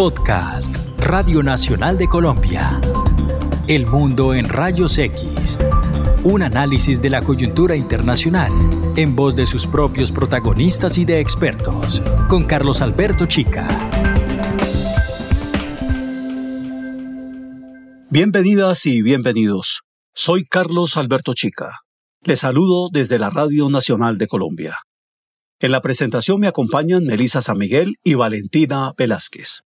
Podcast Radio Nacional de Colombia. El mundo en rayos X. Un análisis de la coyuntura internacional en voz de sus propios protagonistas y de expertos. Con Carlos Alberto Chica. Bienvenidas y bienvenidos. Soy Carlos Alberto Chica. Les saludo desde la Radio Nacional de Colombia. En la presentación me acompañan Melisa San Miguel y Valentina Velázquez.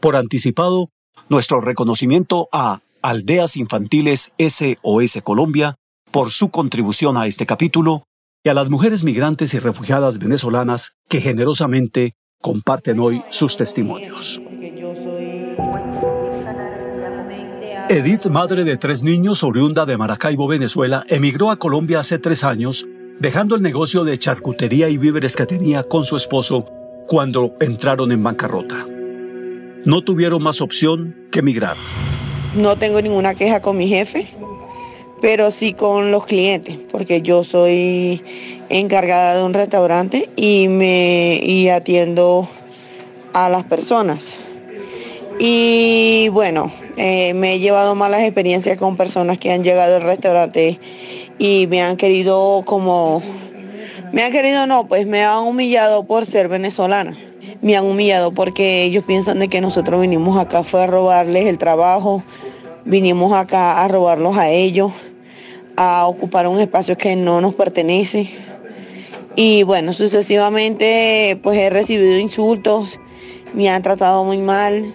Por anticipado, nuestro reconocimiento a Aldeas Infantiles SOS Colombia por su contribución a este capítulo y a las mujeres migrantes y refugiadas venezolanas que generosamente comparten hoy sus testimonios. Edith, madre de tres niños oriunda de Maracaibo, Venezuela, emigró a Colombia hace tres años dejando el negocio de charcutería y víveres que tenía con su esposo cuando entraron en bancarrota. No tuvieron más opción que emigrar. No tengo ninguna queja con mi jefe, pero sí con los clientes, porque yo soy encargada de un restaurante y me y atiendo a las personas. Y bueno, eh, me he llevado malas experiencias con personas que han llegado al restaurante y me han querido como, me han querido no, pues me han humillado por ser venezolana. Me han humillado porque ellos piensan de que nosotros vinimos acá fue a robarles el trabajo, vinimos acá a robarlos a ellos, a ocupar un espacio que no nos pertenece. Y bueno, sucesivamente pues he recibido insultos, me han tratado muy mal,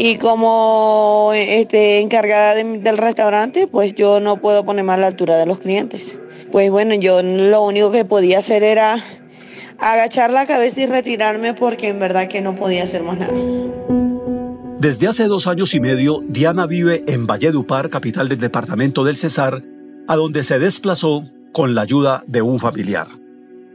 y como este, encargada del restaurante, pues yo no puedo ponerme a la altura de los clientes. Pues bueno, yo lo único que podía hacer era agachar la cabeza y retirarme porque en verdad que no podía hacer más nada. Desde hace dos años y medio, Diana vive en Valledupar, capital del departamento del Cesar, a donde se desplazó con la ayuda de un familiar.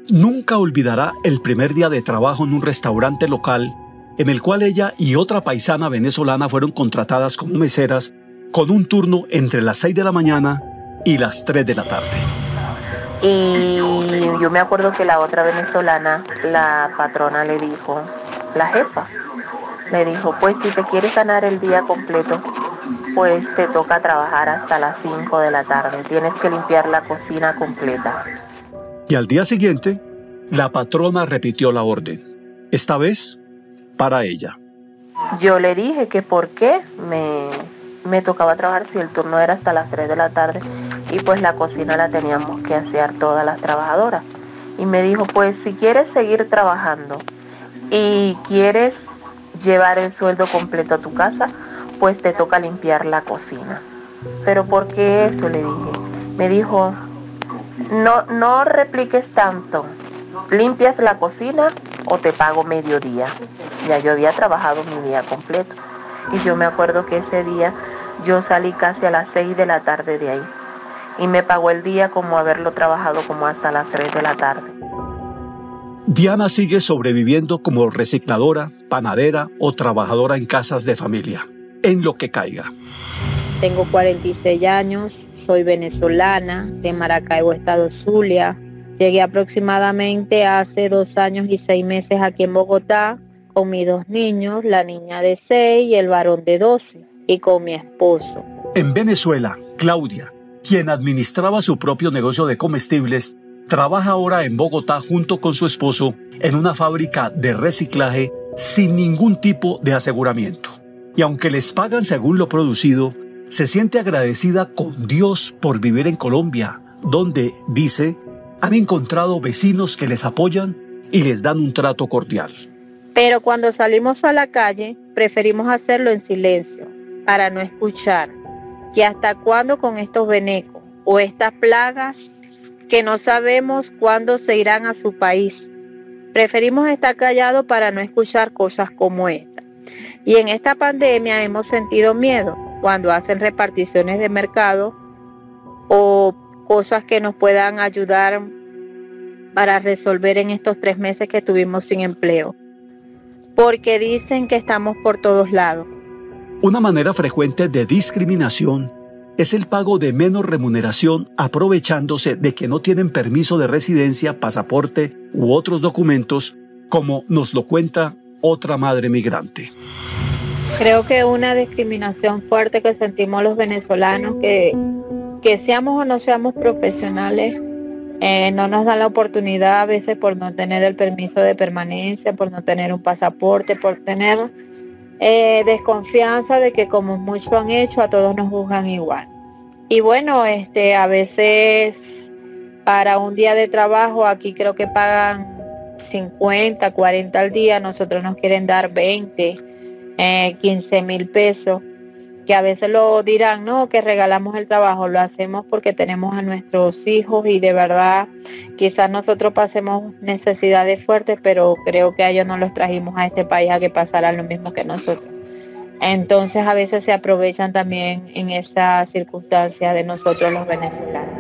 Nunca olvidará el primer día de trabajo en un restaurante local en el cual ella y otra paisana venezolana fueron contratadas como meseras con un turno entre las 6 de la mañana y las 3 de la tarde. Y yo me acuerdo que la otra venezolana, la patrona le dijo, la jefa, le dijo, pues si te quieres ganar el día completo, pues te toca trabajar hasta las 5 de la tarde, tienes que limpiar la cocina completa. Y al día siguiente, la patrona repitió la orden. Esta vez para ella. Yo le dije que por qué me, me tocaba trabajar si el turno era hasta las 3 de la tarde y pues la cocina la teníamos que hacer todas las trabajadoras. Y me dijo, pues si quieres seguir trabajando y quieres llevar el sueldo completo a tu casa, pues te toca limpiar la cocina. Pero ¿por qué eso? Le dije. Me dijo, no, no repliques tanto. Limpias la cocina o te pago mediodía. Ya yo había trabajado mi día completo. Y yo me acuerdo que ese día yo salí casi a las 6 de la tarde de ahí. Y me pagó el día como haberlo trabajado como hasta las 3 de la tarde. Diana sigue sobreviviendo como recicladora, panadera o trabajadora en casas de familia, en lo que caiga. Tengo 46 años, soy venezolana, de Maracaibo, Estado Zulia, Llegué aproximadamente hace dos años y seis meses aquí en Bogotá con mis dos niños, la niña de seis y el varón de 12, y con mi esposo. En Venezuela, Claudia, quien administraba su propio negocio de comestibles, trabaja ahora en Bogotá junto con su esposo en una fábrica de reciclaje sin ningún tipo de aseguramiento. Y aunque les pagan según lo producido, se siente agradecida con Dios por vivir en Colombia, donde, dice, han encontrado vecinos que les apoyan y les dan un trato cordial. Pero cuando salimos a la calle, preferimos hacerlo en silencio, para no escuchar. Que hasta cuándo con estos venecos o estas plagas que no sabemos cuándo se irán a su país. Preferimos estar callados para no escuchar cosas como esta. Y en esta pandemia hemos sentido miedo cuando hacen reparticiones de mercado o cosas que nos puedan ayudar para resolver en estos tres meses que tuvimos sin empleo. Porque dicen que estamos por todos lados. Una manera frecuente de discriminación es el pago de menos remuneración aprovechándose de que no tienen permiso de residencia, pasaporte u otros documentos, como nos lo cuenta otra madre migrante. Creo que una discriminación fuerte que sentimos los venezolanos, que, que seamos o no seamos profesionales, eh, no nos dan la oportunidad a veces por no tener el permiso de permanencia, por no tener un pasaporte, por tener eh, desconfianza de que como mucho han hecho, a todos nos juzgan igual. Y bueno, este, a veces para un día de trabajo aquí creo que pagan 50, 40 al día, nosotros nos quieren dar 20, 15 eh, mil pesos, que a veces lo dirán, no, que regalamos el trabajo, lo hacemos porque tenemos a nuestros hijos y de verdad quizás nosotros pasemos necesidades fuertes, pero creo que a ellos no los trajimos a este país a que pasaran lo mismo que nosotros. Entonces a veces se aprovechan también en esa circunstancia de nosotros los venezolanos.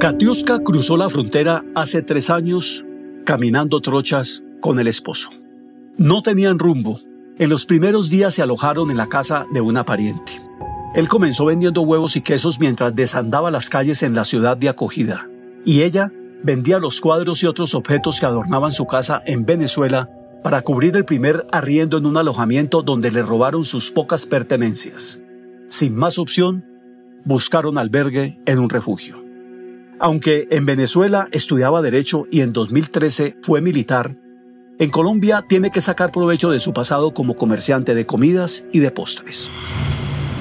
Katiuska cruzó la frontera hace tres años caminando trochas con el esposo. No tenían rumbo. En los primeros días se alojaron en la casa de una pariente. Él comenzó vendiendo huevos y quesos mientras desandaba las calles en la ciudad de acogida. Y ella vendía los cuadros y otros objetos que adornaban su casa en Venezuela para cubrir el primer arriendo en un alojamiento donde le robaron sus pocas pertenencias. Sin más opción, buscaron albergue en un refugio. Aunque en Venezuela estudiaba Derecho y en 2013 fue militar, en Colombia tiene que sacar provecho de su pasado como comerciante de comidas y de postres.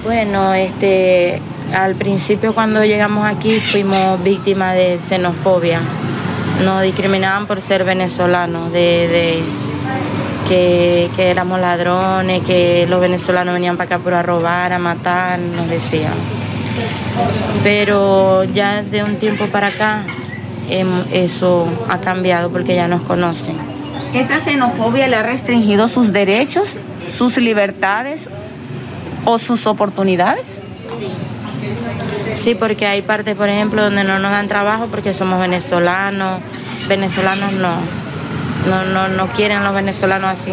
Bueno, este, al principio cuando llegamos aquí fuimos víctimas de xenofobia. Nos discriminaban por ser venezolanos, de, que, éramos ladrones, que los venezolanos venían para acá por a robar, a matar, nos decían pero ya de un tiempo para acá em, eso ha cambiado porque ya nos conocen. ¿Esa xenofobia le ha restringido sus derechos, sus libertades o sus oportunidades? Sí. Porque hay partes, por ejemplo, donde no nos dan trabajo porque somos venezolanos. Venezolanos no. No, no, no quieren los venezolanos así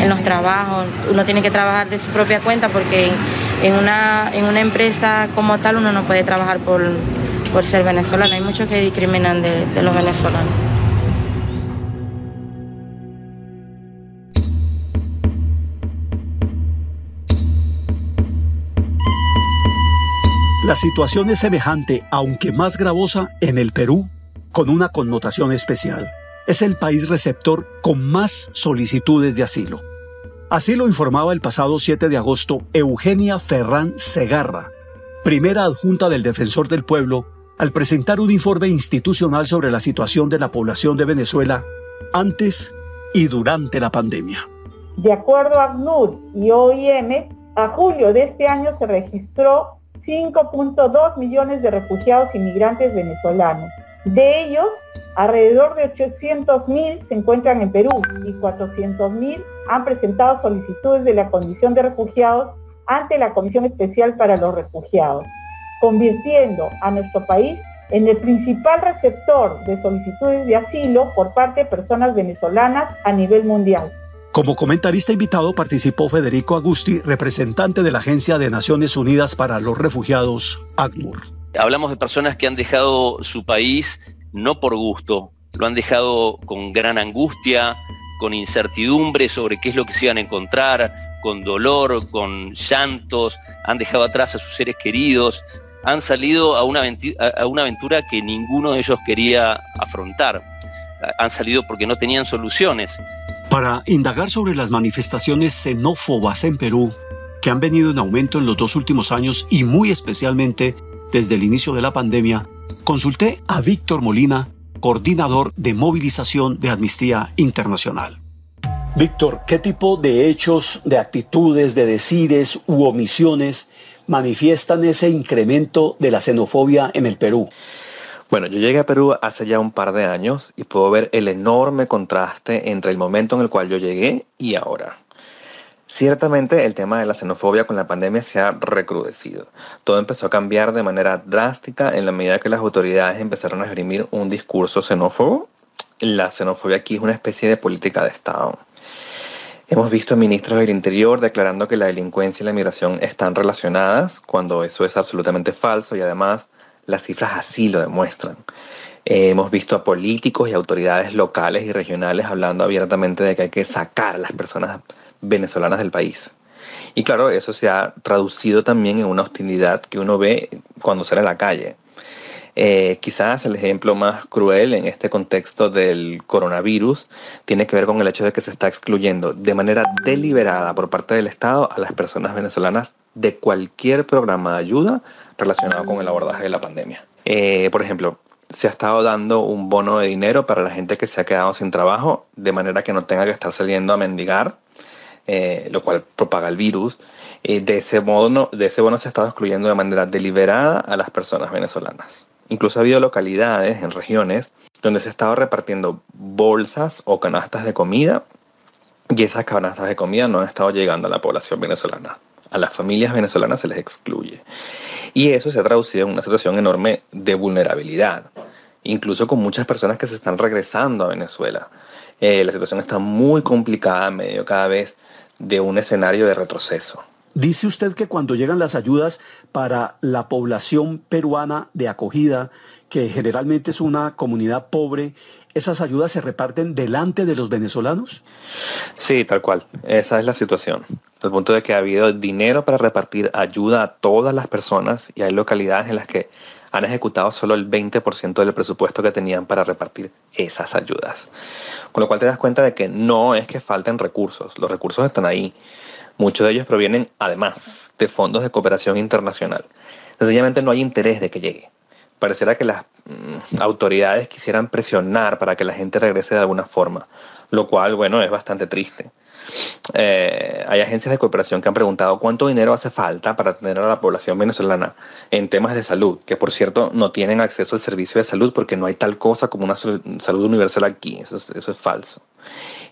en, los trabajos. Uno tiene que trabajar de su propia cuenta porque en una, en una empresa como tal uno no puede trabajar por, por ser venezolano. Hay muchos que discriminan de los venezolanos. Situación es semejante, aunque más gravosa, en el Perú, con una connotación especial. Es el país receptor con más solicitudes de asilo. Así lo informaba el pasado 7 de agosto Eugenia Ferrán Segarra, primera adjunta del Defensor del Pueblo, al presentar un informe institucional sobre la situación de la población de Venezuela antes y durante la pandemia. De acuerdo a ACNUR y OIM, a julio de este año se registró 5.2 millones de refugiados inmigrantes venezolanos. De ellos, alrededor de 800.000 se encuentran en Perú y 400.000 han presentado solicitudes de la condición de refugiados ante la Comisión Especial para los Refugiados, convirtiendo a nuestro país en el principal receptor de solicitudes de asilo por parte de personas venezolanas a nivel mundial. Como comentarista invitado participó Federico Agusti, representante de la Agencia de Naciones Unidas para los Refugiados, ACNUR. Hablamos de personas que han dejado su país no por gusto, lo han dejado con gran angustia, con incertidumbre sobre qué es lo que se iban a encontrar, con dolor, con llantos, han dejado atrás a sus seres queridos, han salido a una, a una aventura que ninguno de ellos quería afrontar. Han salido porque no tenían soluciones. Para indagar sobre las manifestaciones xenófobas en Perú, que han venido en aumento en los dos últimos años y muy especialmente desde el inicio de la pandemia, consulté a Víctor Molina, coordinador de movilización de Amnistía Internacional. Víctor, ¿qué tipo de hechos, de actitudes, de decires u omisiones manifiestan ese incremento de la xenofobia en el Perú? Bueno, yo llegué a Perú hace ya un par de años y puedo ver el enorme contraste entre el momento en el cual yo llegué y ahora. Ciertamente el tema de la xenofobia con la pandemia se ha recrudecido. Todo empezó a cambiar de manera drástica en la medida que las autoridades empezaron a esgrimir un discurso xenófobo. La xenofobia aquí es una especie de política de Estado. Hemos visto ministros del Interior declarando que la delincuencia y la migración están relacionadas, cuando eso es absolutamente falso y además las cifras así lo demuestran. Eh, hemos visto a políticos y autoridades locales y regionales hablando abiertamente de que hay que sacar a las personas venezolanas del país. Y claro, eso se ha traducido también en una hostilidad que uno ve cuando sale a la calle. Eh, quizás el ejemplo más cruel en este contexto del coronavirus tiene que ver con el hecho de que se está excluyendo de manera deliberada por parte del Estado a las personas venezolanas de cualquier programa de ayuda relacionado con el abordaje de la pandemia. Eh, por ejemplo, se ha estado dando un bono de dinero para la gente que se ha quedado sin trabajo, de manera que no tenga que estar saliendo a mendigar, eh, lo cual propaga el virus. de, ese modo, de ese bono se ha estado excluyendo de manera deliberada a las personas venezolanas. Incluso ha habido localidades en regiones donde se ha estado repartiendo bolsas o canastas de comida y esas canastas de comida no han estado llegando a la población venezolana. A las familias venezolanas se les excluye. Y eso se ha traducido en una situación enorme de vulnerabilidad, incluso con muchas personas que se están regresando a Venezuela. Eh, la situación está muy complicada en medio cada vez de un escenario de retroceso. Dice usted que cuando llegan las ayudas para la población peruana de acogida, que generalmente es una comunidad pobre, ¿esas ayudas se reparten delante de los venezolanos? Sí, tal cual. Esa es la situación. Al punto de que ha habido dinero para repartir ayuda a todas las personas y hay localidades en las que han ejecutado solo el 20% del presupuesto que tenían para repartir esas ayudas. Con lo cual te das cuenta de que no es que falten recursos, los recursos están ahí. Muchos de ellos provienen, además, de fondos de cooperación internacional. Sencillamente no hay interés de que llegue. Pareciera que las mm, autoridades quisieran presionar para que la gente regrese de alguna forma, lo cual, bueno, es bastante triste. Eh, hay agencias de cooperación que han preguntado cuánto dinero hace falta para atender a la población venezolana en temas de salud, que por cierto no tienen acceso al servicio de salud porque no hay tal cosa como una salud universal aquí, eso es, falso.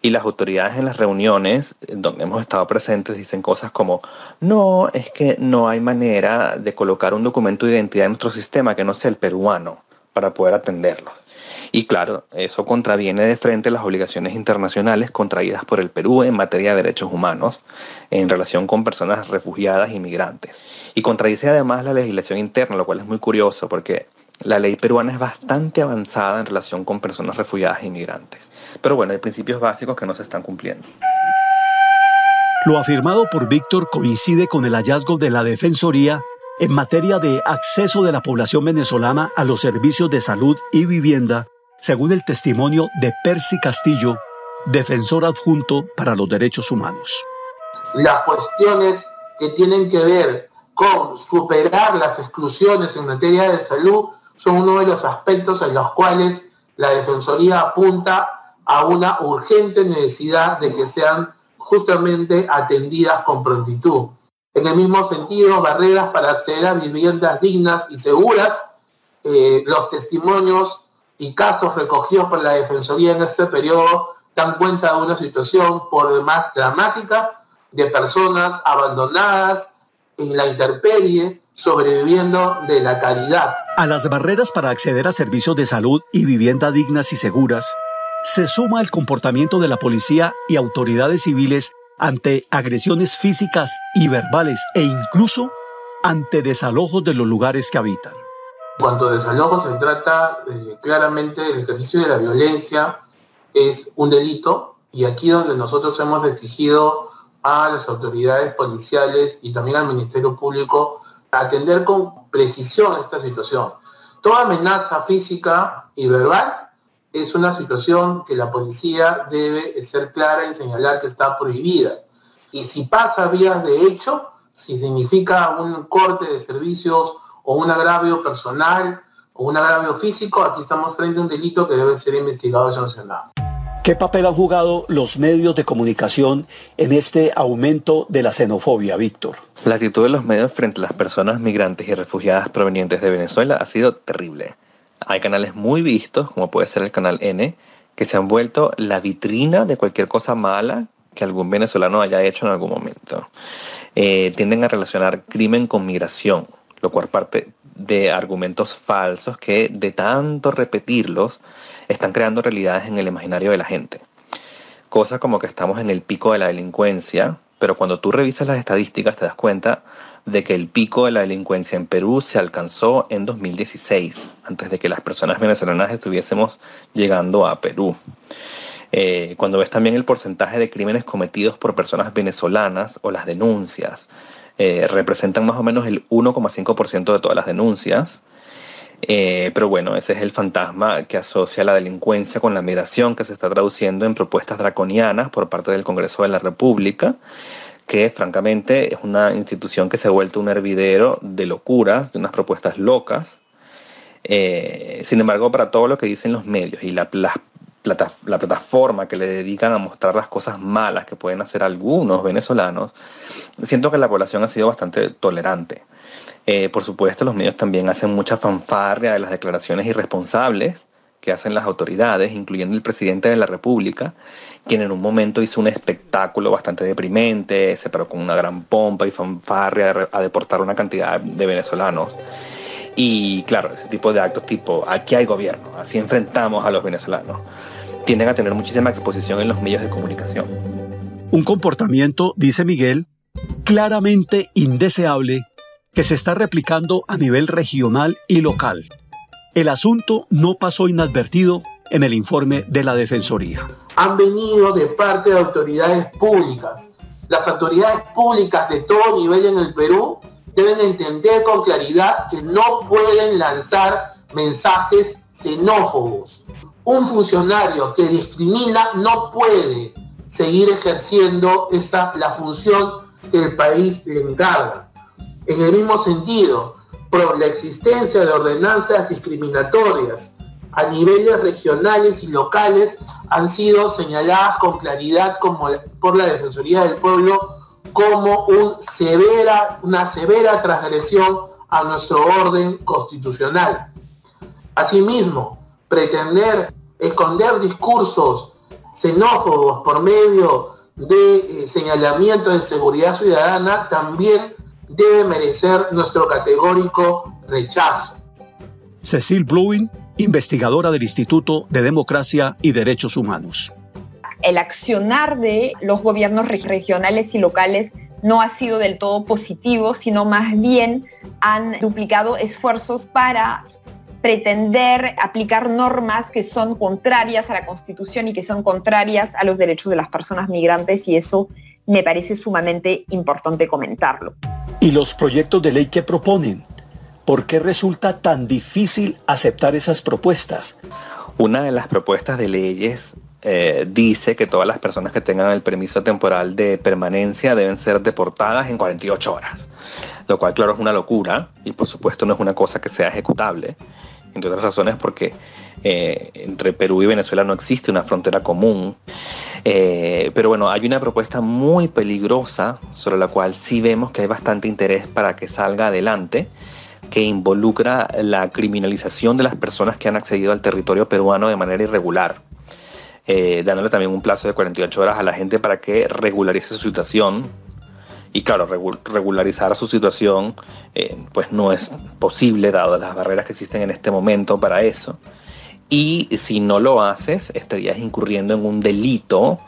Y las autoridades en las reuniones donde hemos estado presentes dicen cosas como, no, es que no hay manera de colocar un documento de identidad en nuestro sistema que no sea el peruano para poder atenderlos. Y claro, eso contraviene de frente las obligaciones internacionales contraídas por el Perú en materia de derechos humanos en relación con personas refugiadas y migrantes. Y contradice además la legislación interna, lo cual es muy curioso porque la ley peruana es bastante avanzada en relación con personas refugiadas y migrantes. Pero bueno, hay principios básicos que no se están cumpliendo. Lo afirmado por Víctor coincide con el hallazgo de la Defensoría en materia de acceso de la población venezolana a los servicios de salud y vivienda según el testimonio de Percy Castillo, defensor adjunto para los derechos humanos. Las cuestiones que tienen que ver con superar las exclusiones en materia de salud son uno de los aspectos en los cuales la Defensoría apunta a una urgente necesidad de que sean justamente atendidas con prontitud. En el mismo sentido, barreras para acceder a viviendas dignas y seguras, eh, los testimonios y casos recogidos por la Defensoría en este periodo dan cuenta de una situación por demás dramática de personas abandonadas en la intemperie, sobreviviendo de la caridad. A las barreras para acceder a servicios de salud y vivienda dignas y seguras, se suma el comportamiento de la policía y autoridades civiles ante agresiones físicas y verbales e incluso ante desalojos de los lugares que habitan cuanto desalojo se trata, eh, claramente el ejercicio de la violencia es un delito y aquí donde nosotros hemos exigido a las autoridades policiales y también al Ministerio Público atender con precisión esta situación. Toda amenaza física y verbal es una situación que la policía debe ser clara y señalar que está prohibida. Y si pasa vías de hecho, si significa un corte de servicios o un agravio personal o un agravio físico, aquí estamos frente a un delito que debe ser investigado y sancionado. ¿Qué papel han jugado los medios de comunicación en este aumento de la xenofobia, Víctor? La actitud de los medios frente a las personas migrantes y refugiadas provenientes de Venezuela ha sido terrible. Hay canales muy vistos, como puede ser el canal N, que se han vuelto la vitrina de cualquier cosa mala que algún venezolano haya hecho en algún momento. Eh, tienden a relacionar crimen con migración, lo cual parte de argumentos falsos que de tanto repetirlos están creando realidades en el imaginario de la gente. Cosas como que estamos en el pico de la delincuencia, pero cuando tú revisas las estadísticas te das cuenta de que el pico de la delincuencia en Perú se alcanzó en 2016, antes de que las personas venezolanas estuviésemos llegando a Perú. Eh, cuando ves también el porcentaje de crímenes cometidos por personas venezolanas o las denuncias, eh, representan más o menos el 1,5% de todas las denuncias. Eh, pero bueno, ese es el fantasma que asocia la delincuencia con la migración que se está traduciendo en propuestas draconianas por parte del Congreso de la República que francamente es una institución que se ha vuelto un hervidero de locuras, de unas propuestas locas. Eh, sin embargo, para todo lo que dicen los medios y la, la, plataforma que le dedican a mostrar las cosas malas que pueden hacer algunos venezolanos, siento que la población ha sido bastante tolerante. Eh, por supuesto, los medios también hacen mucha fanfarria de las declaraciones irresponsables que hacen las autoridades, incluyendo el presidente de la República, quien en un momento hizo un espectáculo bastante deprimente, se paró con una gran pompa y fanfarria a deportar una cantidad de venezolanos. Y claro, ese tipo de actos tipo, aquí hay gobierno, así enfrentamos a los venezolanos, tienden a tener muchísima exposición en los medios de comunicación. Un comportamiento, dice Miguel, claramente indeseable que se está replicando a nivel regional y local. El asunto no pasó inadvertido en el informe de la Defensoría. Han venido de parte de autoridades públicas. Las autoridades públicas de todo nivel en el Perú deben entender con claridad que no pueden lanzar mensajes xenófobos. Un funcionario que discrimina no puede seguir ejerciendo esa, la función que el país le encarga. En el mismo sentido, por la existencia de ordenanzas discriminatorias a niveles regionales y locales han sido señaladas con claridad por la Defensoría del Pueblo como una severa transgresión a nuestro orden constitucional. Asimismo, pretender esconder discursos xenófobos por medio de eh, señalamientos de seguridad ciudadana también debe merecer nuestro categórico rechazo. Cecil Bluin investigadora del Instituto de Democracia y Derechos Humanos. El accionar de los gobiernos regionales y locales no ha sido del todo positivo, sino más bien han duplicado esfuerzos para pretender aplicar normas que son contrarias a la Constitución y que son contrarias a los derechos de las personas migrantes y eso me parece sumamente importante comentarlo. ¿Y los proyectos de ley que proponen? ¿Por qué resulta tan difícil aceptar esas propuestas? Una de las propuestas de leyes eh, dice que todas las personas que tengan el permiso temporal de permanencia deben ser deportadas en 48 horas, lo cual claro es una locura y por supuesto no es una cosa que sea ejecutable, entre otras razones porque eh, entre Perú y Venezuela no existe una frontera común. Eh, pero bueno, hay una propuesta muy peligrosa sobre la cual sí vemos que hay bastante interés para que salga adelante que involucra la criminalización de las personas que han accedido al territorio peruano de manera irregular, eh, dándole también un plazo de 48 horas a la gente para que regularice su situación. Y claro, regularizar su situación eh, pues no es posible dado las barreras que existen en este momento para eso. Y si no lo haces, estarías incurriendo en un delito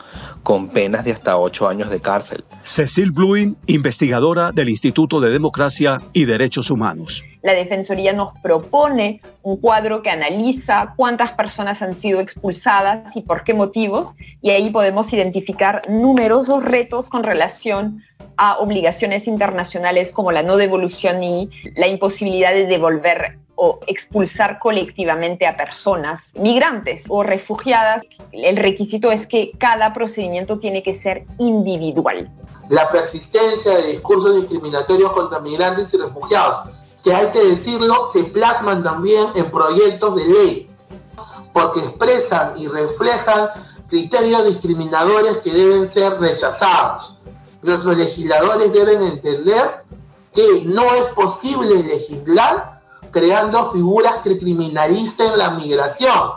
con penas de hasta ocho años de cárcel. Cecil Bluin, investigadora del Instituto de Democracia y Derechos Humanos. La Defensoría nos propone un cuadro que analiza cuántas personas han sido expulsadas y por qué motivos, y ahí podemos identificar numerosos retos con relación a obligaciones internacionales como la no devolución y la imposibilidad de devolver o expulsar colectivamente a personas migrantes o refugiadas. El requisito es que cada procedimiento tiene que ser individual. La persistencia de discursos discriminatorios contra migrantes y refugiados, que hay que decirlo, se plasman también en proyectos de ley, porque expresan y reflejan criterios discriminadores que deben ser rechazados. Nuestros legisladores deben entender que no es posible legislar creando figuras que criminalicen la migración.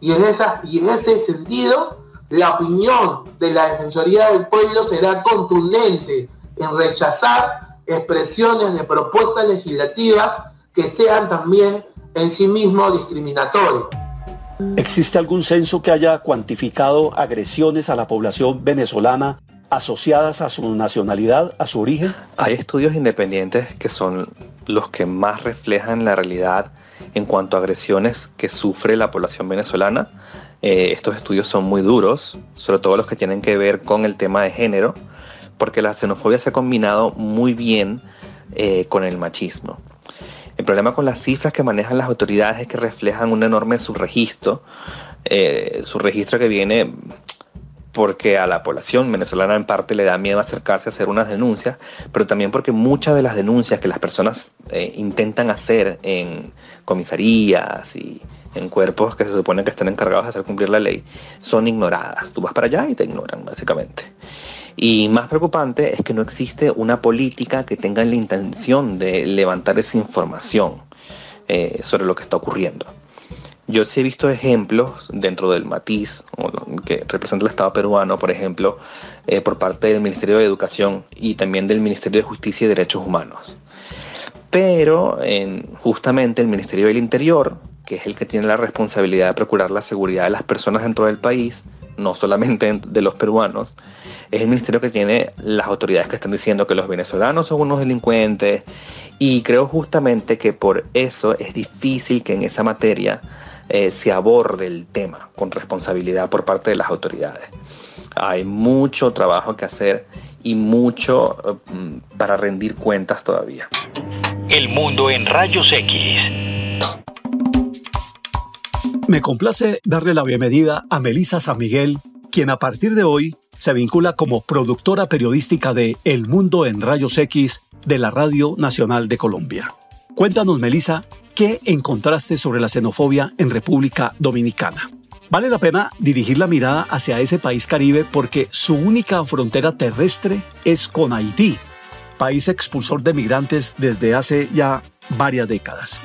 Y en, esa, y en ese sentido, la opinión de la Defensoría del Pueblo será contundente en rechazar expresiones de propuestas legislativas que sean también en sí mismos discriminatorias. ¿Existe algún censo que haya cuantificado agresiones a la población venezolana asociadas a su nacionalidad, a su origen? Hay estudios independientes que son los que más reflejan la realidad en cuanto a agresiones que sufre la población venezolana. Eh, estos estudios son muy duros, sobre todo los que tienen que ver con el tema de género, porque la xenofobia se ha combinado muy bien eh, con el machismo. El problema con las cifras que manejan las autoridades es que reflejan un enorme subregistro, eh, subregistro que viene porque a la población venezolana en parte le da miedo acercarse a hacer unas denuncias, pero también porque muchas de las denuncias que las personas eh, intentan hacer en comisarías y en cuerpos que se supone que están encargados de hacer cumplir la ley son ignoradas. Tú vas para allá y te ignoran, básicamente. Y más preocupante es que no existe una política que tenga la intención de levantar esa información eh, sobre lo que está ocurriendo. Yo sí he visto ejemplos dentro del matiz que representa el Estado peruano, por ejemplo, eh, por parte del Ministerio de Educación y también del Ministerio de Justicia y Derechos Humanos. Pero en, justamente el Ministerio del Interior, que es el que tiene la responsabilidad de procurar la seguridad de las personas dentro del país, no solamente de los peruanos, es el ministerio que tiene las autoridades que están diciendo que los venezolanos son unos delincuentes y creo justamente que por eso es difícil que en esa materia eh, se aborde el tema con responsabilidad por parte de las autoridades. Hay mucho trabajo que hacer y mucho eh, para rendir cuentas todavía. El mundo en rayos X. Me complace darle la bienvenida a Melisa San Miguel, quien a partir de hoy se vincula como productora periodística de El Mundo en Rayos X de la Radio Nacional de Colombia. Cuéntanos, Melisa, ¿Qué encontraste sobre la xenofobia en República Dominicana? Vale la pena dirigir la mirada hacia ese país caribe porque su única frontera terrestre es con Haití, país expulsor de migrantes desde hace ya varias décadas.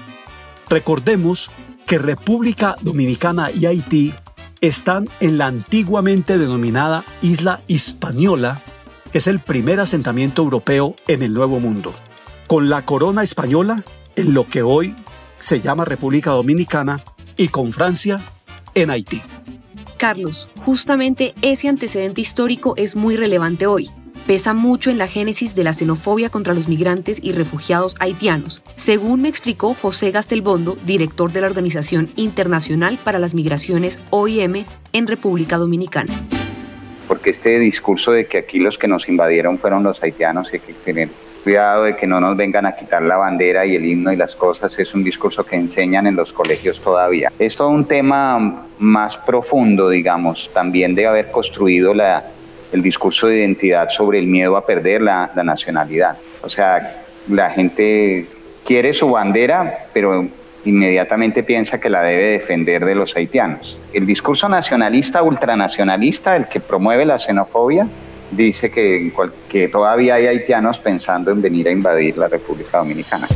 Recordemos que República Dominicana y Haití están en la antiguamente denominada Isla Hispaniola, que es el primer asentamiento europeo en el Nuevo Mundo, con la corona española en lo que hoy se llama República Dominicana y con Francia en Haití. Carlos, justamente ese antecedente histórico es muy relevante hoy. Pesa mucho en la génesis de la xenofobia contra los migrantes y refugiados haitianos, según me explicó José Gastelbondo, director de la Organización Internacional para las Migraciones OIM en República Dominicana. Porque este discurso de que aquí los que nos invadieron fueron los haitianos y que tener cuidado de que no nos vengan a quitar la bandera y el himno y las cosas, es un discurso que enseñan en los colegios todavía. Es todo un tema más profundo, digamos, también de haber construido la, el discurso de identidad sobre el miedo a perder la, la nacionalidad. O sea, la gente quiere su bandera, pero inmediatamente piensa que la debe defender de los haitianos. El discurso nacionalista, ultranacionalista, el que promueve la xenofobia, dice que, que todavía hay haitianos pensando en venir a invadir la República Dominicana.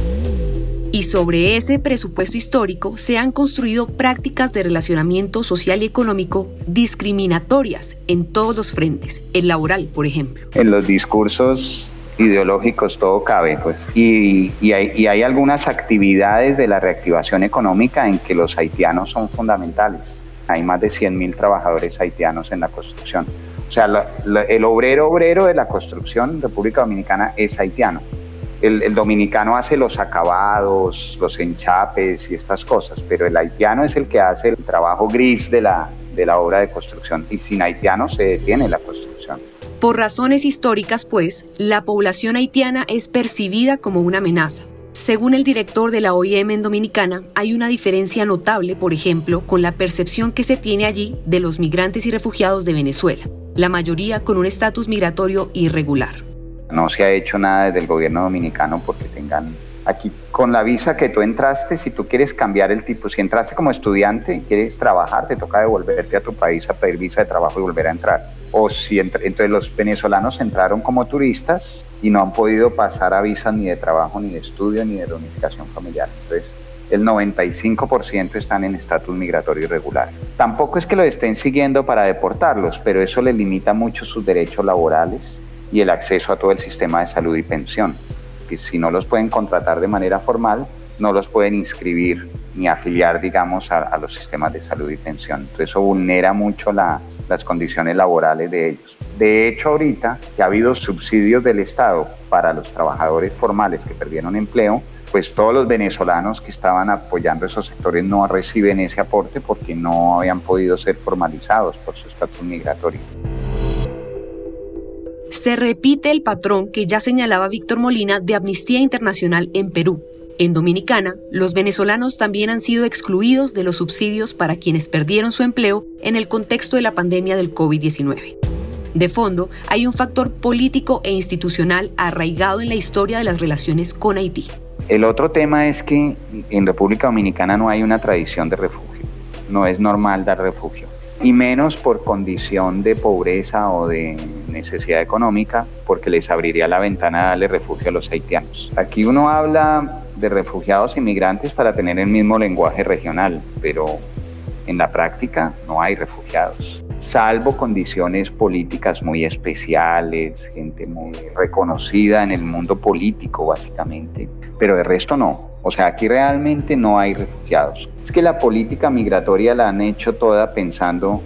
Y sobre ese presupuesto histórico se han construido prácticas de relacionamiento social y económico discriminatorias en todos los frentes, el laboral, por ejemplo. En los discursos ideológicos todo cabe, pues. Y, y, hay, y, hay, algunas actividades de la reactivación económica en que los haitianos son fundamentales. Hay más de 100.000 trabajadores haitianos en la construcción. O sea, el obrero obrero de la construcción en República Dominicana es haitiano. El, dominicano hace los acabados, los enchapes y estas cosas, pero el haitiano es el que hace el trabajo gris de la, de la obra de construcción y sin haitianos se detiene la construcción. Por razones históricas, pues, la población haitiana es percibida como una amenaza. Según el director de la OIM en Dominicana, hay una diferencia notable, por ejemplo, con la percepción que se tiene allí de los migrantes y refugiados de Venezuela la mayoría con un estatus migratorio irregular. No se ha hecho nada desde el gobierno dominicano porque tengan aquí con la visa que tú entraste, si tú quieres cambiar el tipo, si entraste como estudiante y quieres trabajar, te toca devolverte a tu país a pedir visa de trabajo y volver a entrar. O si entonces los venezolanos entraron como turistas y no han podido pasar a visa ni de trabajo, ni de estudio, ni de reunificación familiar. Entonces, el 95% están en estatus migratorio irregular. Tampoco es que lo estén siguiendo para deportarlos, pero eso les limita mucho sus derechos laborales y el acceso a todo el sistema de salud y pensión. Que si no los pueden contratar de manera formal, no los pueden inscribir ni afiliar, digamos, a, los sistemas de salud y pensión. Entonces eso vulnera mucho las condiciones laborales de ellos. De hecho, ahorita que ha habido subsidios del Estado para los trabajadores formales que perdieron empleo, pues todos los venezolanos que estaban apoyando esos sectores no reciben ese aporte porque no habían podido ser formalizados por su estatus migratorio. Se repite el patrón que ya señalaba Víctor Molina de Amnistía Internacional en Perú. En Dominicana, los venezolanos también han sido excluidos de los subsidios para quienes perdieron su empleo en el contexto de la pandemia del COVID-19. De fondo, hay un factor político e institucional arraigado en la historia de las relaciones con Haití. El otro tema es que en República Dominicana no hay una tradición de refugio. No es normal dar refugio. Y menos por condición de pobreza o de necesidad económica, porque les abriría la ventana a darle refugio a los haitianos. Aquí uno habla de refugiados inmigrantes para tener el mismo lenguaje regional, pero en la práctica no hay refugiados salvo condiciones políticas muy especiales, gente muy reconocida en el mundo político básicamente, pero de resto no. O sea, aquí realmente no hay refugiados. Es que la política migratoria la han hecho toda pensando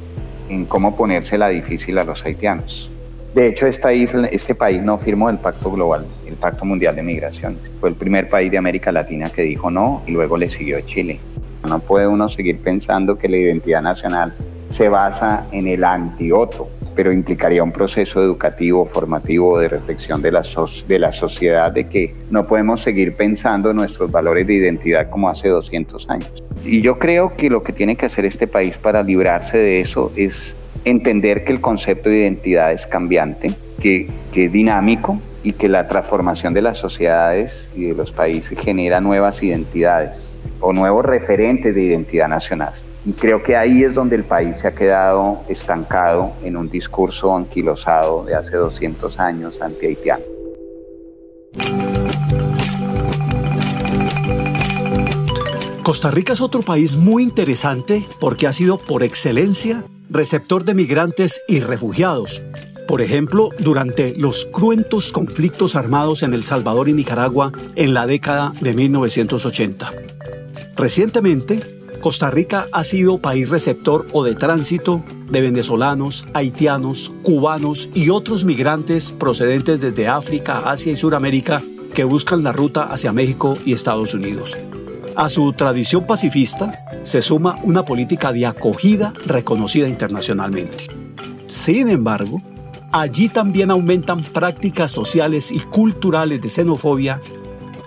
en cómo ponérsela difícil a los haitianos. De hecho, esta isla, este país no firmó el Pacto Global, el Pacto Mundial de Migraciones. Fue el primer país de América Latina que dijo no y luego le siguió Chile. No puede uno seguir pensando que la identidad nacional se basa en el anti-otro, pero implicaría un proceso educativo, formativo, de reflexión de la, de la sociedad, de que no podemos seguir pensando nuestros valores de identidad como hace 200 años. Y yo creo que lo que tiene que hacer este país para librarse de eso es entender que el concepto de identidad es cambiante, que, que es dinámico y que la transformación de las sociedades y de los países genera nuevas identidades o nuevos referentes de identidad nacional. Y creo que ahí es donde el país se ha quedado estancado en un discurso anquilosado de hace 200 años anti-haitiano. Costa Rica es otro país muy interesante porque ha sido por excelencia receptor de migrantes y refugiados. Por ejemplo, durante los cruentos conflictos armados en El Salvador y Nicaragua en la década de 1980. Recientemente, Costa Rica ha sido país receptor o de tránsito de venezolanos, haitianos, cubanos y otros migrantes procedentes desde África, Asia y Sudamérica que buscan la ruta hacia México y Estados Unidos. A su tradición pacifista se suma una política de acogida reconocida internacionalmente. Sin embargo, allí también aumentan prácticas sociales y culturales de xenofobia,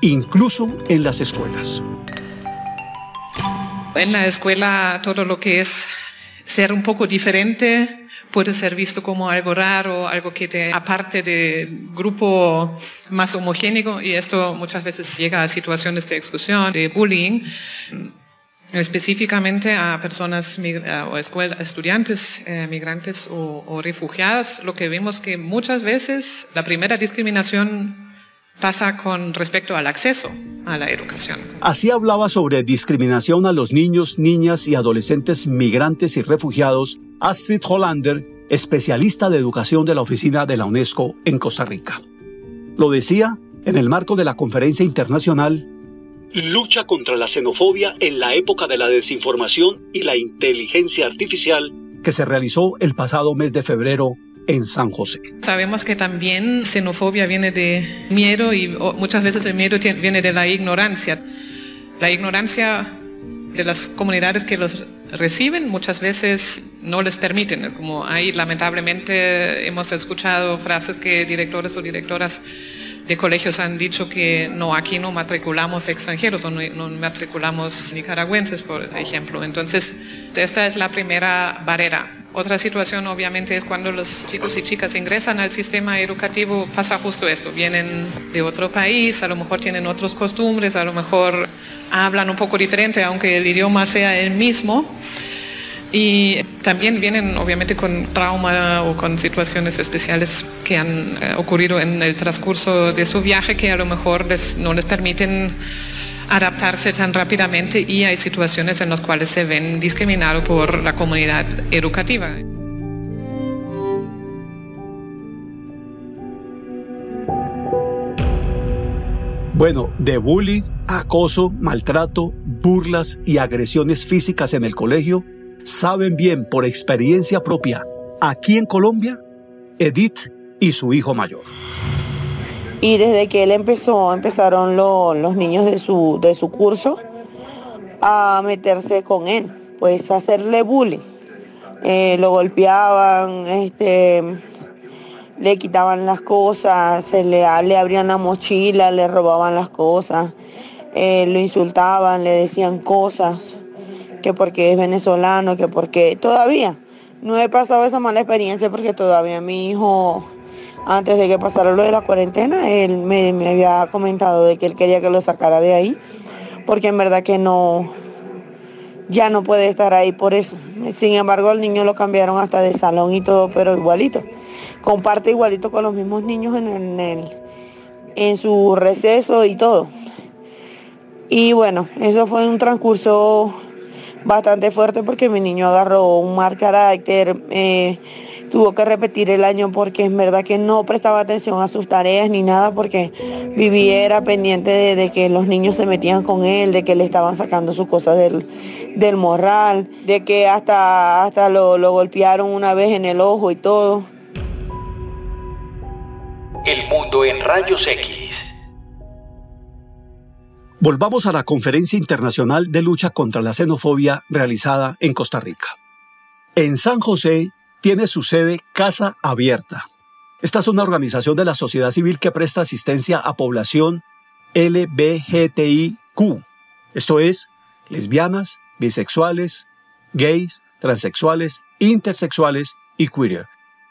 incluso en las escuelas. En la escuela todo lo que es ser un poco diferente puede ser visto como algo raro, algo que te aparte del grupo más homogéneo y esto muchas veces llega a situaciones de exclusión, de bullying específicamente a personas o escuelas, estudiantes eh, migrantes o, o, refugiadas, lo que vemos que muchas veces la primera discriminación pasa con respecto al acceso a la educación. Así hablaba sobre discriminación a los niños, niñas y adolescentes migrantes y refugiados Astrid Hollander, especialista de educación de la Oficina de la UNESCO en Costa Rica. Lo decía en el marco de la conferencia internacional Lucha contra la xenofobia en la época de la desinformación y la inteligencia artificial que se realizó el pasado mes de febrero en San José. Sabemos que también xenofobia viene de miedo y muchas veces el miedo viene de la ignorancia. La ignorancia de las comunidades que los reciben muchas veces no les permiten. Es como ahí lamentablemente hemos escuchado frases que directores o directoras de colegios han dicho que no, aquí no matriculamos extranjeros no, no matriculamos nicaragüenses, por ejemplo. Entonces, esta es la primera barrera otra situación obviamente es cuando los chicos y chicas ingresan al sistema educativo, pasa justo esto, vienen de otro país, a lo mejor tienen otras costumbres, a lo mejor hablan un poco diferente, aunque el idioma sea el mismo. Y también vienen obviamente con trauma o con situaciones especiales que han eh, ocurrido en el transcurso de su viaje que a lo mejor no les permiten adaptarse tan rápidamente y hay situaciones en las cuales se ven discriminados por la comunidad educativa. Bueno, de bullying acoso, maltrato, burlas y agresiones físicas en el colegio, saben bien por experiencia propia, aquí en Colombia, Edith y su hijo mayor. Y desde que él empezó, empezaron los niños de su, de su curso a meterse con él, pues a hacerle bullying. Eh, lo golpeaban, este, le quitaban las cosas, se le, le abrían la mochila, le robaban las cosas, eh, lo insultaban, le decían cosas, que porque es venezolano, que porque todavía no he pasado esa mala experiencia porque todavía mi hijo, antes de que pasara lo de la cuarentena, él me, había comentado de que él quería que lo sacara de ahí, porque en verdad que no, ya no puede estar ahí por eso. Sin embargo, al niño lo cambiaron hasta de salón y todo, pero igualito. Comparte igualito con los mismos niños en, el, en su receso y todo. Y bueno, eso fue un transcurso bastante fuerte porque mi niño agarró un mal carácter, eh, tuvo que repetir el año porque es verdad que no prestaba atención a sus tareas ni nada porque vivía era pendiente de, que los niños se metían con él, de que le estaban sacando sus cosas del, del morral, de que hasta, hasta lo, lo golpearon una vez en el ojo y todo. El mundo en rayos X. Volvamos a la Conferencia Internacional de Lucha contra la Xenofobia realizada en Costa Rica. En San José tiene su sede Casa Abierta. Esta es una organización de la sociedad civil que presta asistencia a población LBGTIQ, esto es, lesbianas, bisexuales, gays, transexuales, intersexuales y queer.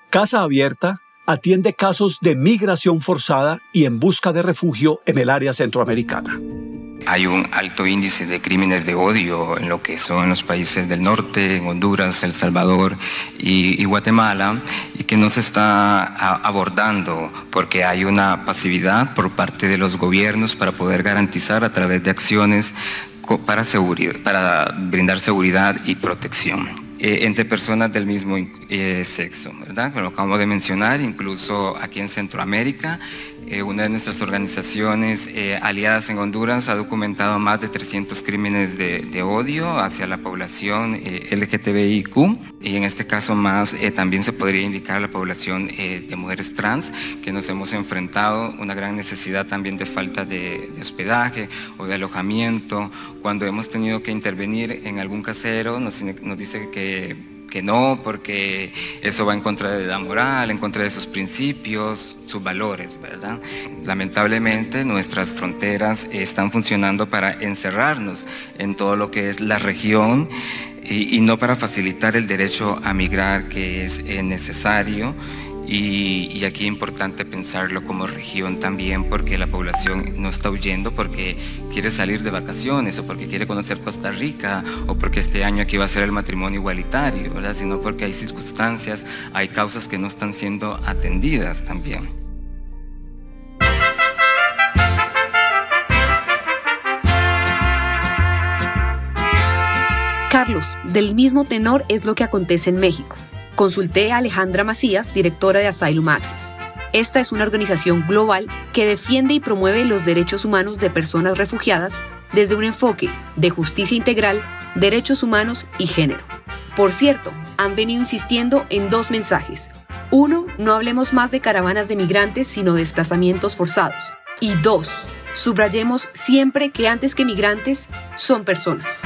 Casa Abierta atiende casos de migración forzada y en busca de refugio en el área centroamericana. Hay un alto índice de crímenes de odio en lo que son los países del norte, en Honduras, El Salvador y, Guatemala, y que no se está abordando porque hay una pasividad por parte de los gobiernos para poder garantizar a través de acciones para, para brindar seguridad y protección. Eh, entre personas del mismo eh, sexo, ¿verdad? Lo acabamos de mencionar, incluso aquí en Centroamérica eh, una de nuestras organizaciones eh, aliadas en Honduras ha documentado más de 300 crímenes de, odio hacia la población eh, LGTBIQ y en este caso más también se podría indicar la población de mujeres trans que nos hemos enfrentado una gran necesidad también de falta de, hospedaje o de alojamiento. Cuando hemos tenido que intervenir en algún casero nos dice que que no, porque eso va en contra de la moral, en contra de sus principios, sus valores, ¿verdad? Lamentablemente nuestras fronteras están funcionando para encerrarnos en todo lo que es la región y, no para facilitar el derecho a migrar que es necesario y, aquí es importante pensarlo como región también porque la población no está huyendo porque quiere salir de vacaciones o porque quiere conocer Costa Rica o porque este año aquí va a ser el matrimonio igualitario, sino porque hay circunstancias, hay causas que no están siendo atendidas también. Carlos, del mismo tenor es lo que acontece en México. Consulté a Alejandra Macías, directora de Asylum Access. Esta es una organización global que defiende y promueve los derechos humanos de personas refugiadas desde un enfoque de justicia integral, derechos humanos y género. Por cierto, han venido insistiendo en dos mensajes. Uno, no hablemos más de caravanas de migrantes, sino de desplazamientos forzados. Y dos, subrayemos siempre que antes que migrantes son personas.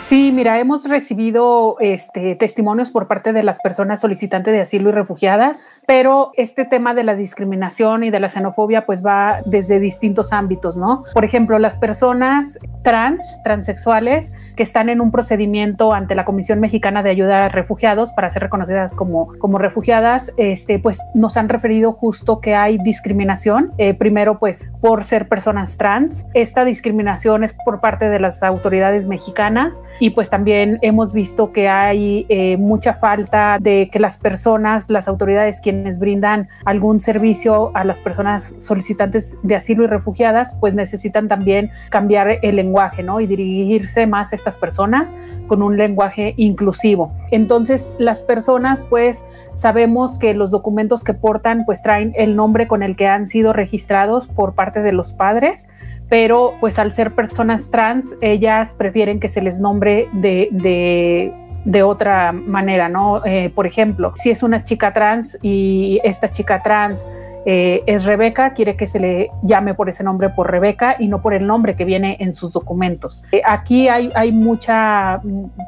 Sí, mira, hemos recibido este, testimonios por parte de las personas solicitantes de asilo y refugiadas, pero este tema de la discriminación y de la xenofobia pues va desde distintos ámbitos, ¿no? Por ejemplo, las personas trans, transexuales, que están en un procedimiento ante la Comisión Mexicana de Ayuda a Refugiados para ser reconocidas como, refugiadas, este, pues nos han referido justo que hay discriminación, eh, primero pues por ser personas trans. Esta discriminación es por parte de las autoridades mexicanas y pues también hemos visto que hay eh, mucha falta de que las personas, las autoridades quienes brindan algún servicio a las personas solicitantes de asilo y refugiadas, pues necesitan también cambiar el lenguaje, ¿no? Y dirigirse más a estas personas con un lenguaje inclusivo. Entonces, las personas, pues, sabemos que los documentos que portan, pues, traen el nombre con el que han sido registrados por parte de los padres, pero pues al ser personas trans, ellas prefieren que se les nombre de, de otra manera, ¿no? Eh, por ejemplo, si es una chica trans y esta chica trans eh, es Rebeca, quiere que se le llame por ese nombre por Rebeca y no por el nombre que viene en sus documentos. Eh, aquí hay, hay, mucha,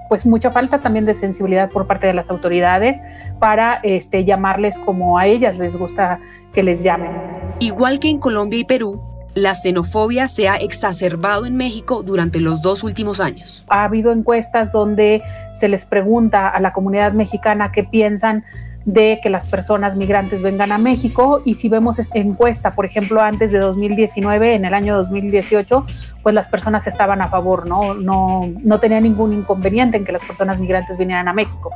pues mucha falta también de sensibilidad por parte de las autoridades para este, llamarles como a ellas les gusta que les llamen. Igual que en Colombia y Perú, la xenofobia se ha exacerbado en México durante los dos últimos años. Ha habido encuestas donde se les pregunta a la comunidad mexicana qué piensan de que las personas migrantes vengan a México y si vemos esta encuesta, por ejemplo, antes de 2019, en el año 2018, pues las personas estaban a favor, ¿no? No, no tenía ningún inconveniente en que las personas migrantes vinieran a México.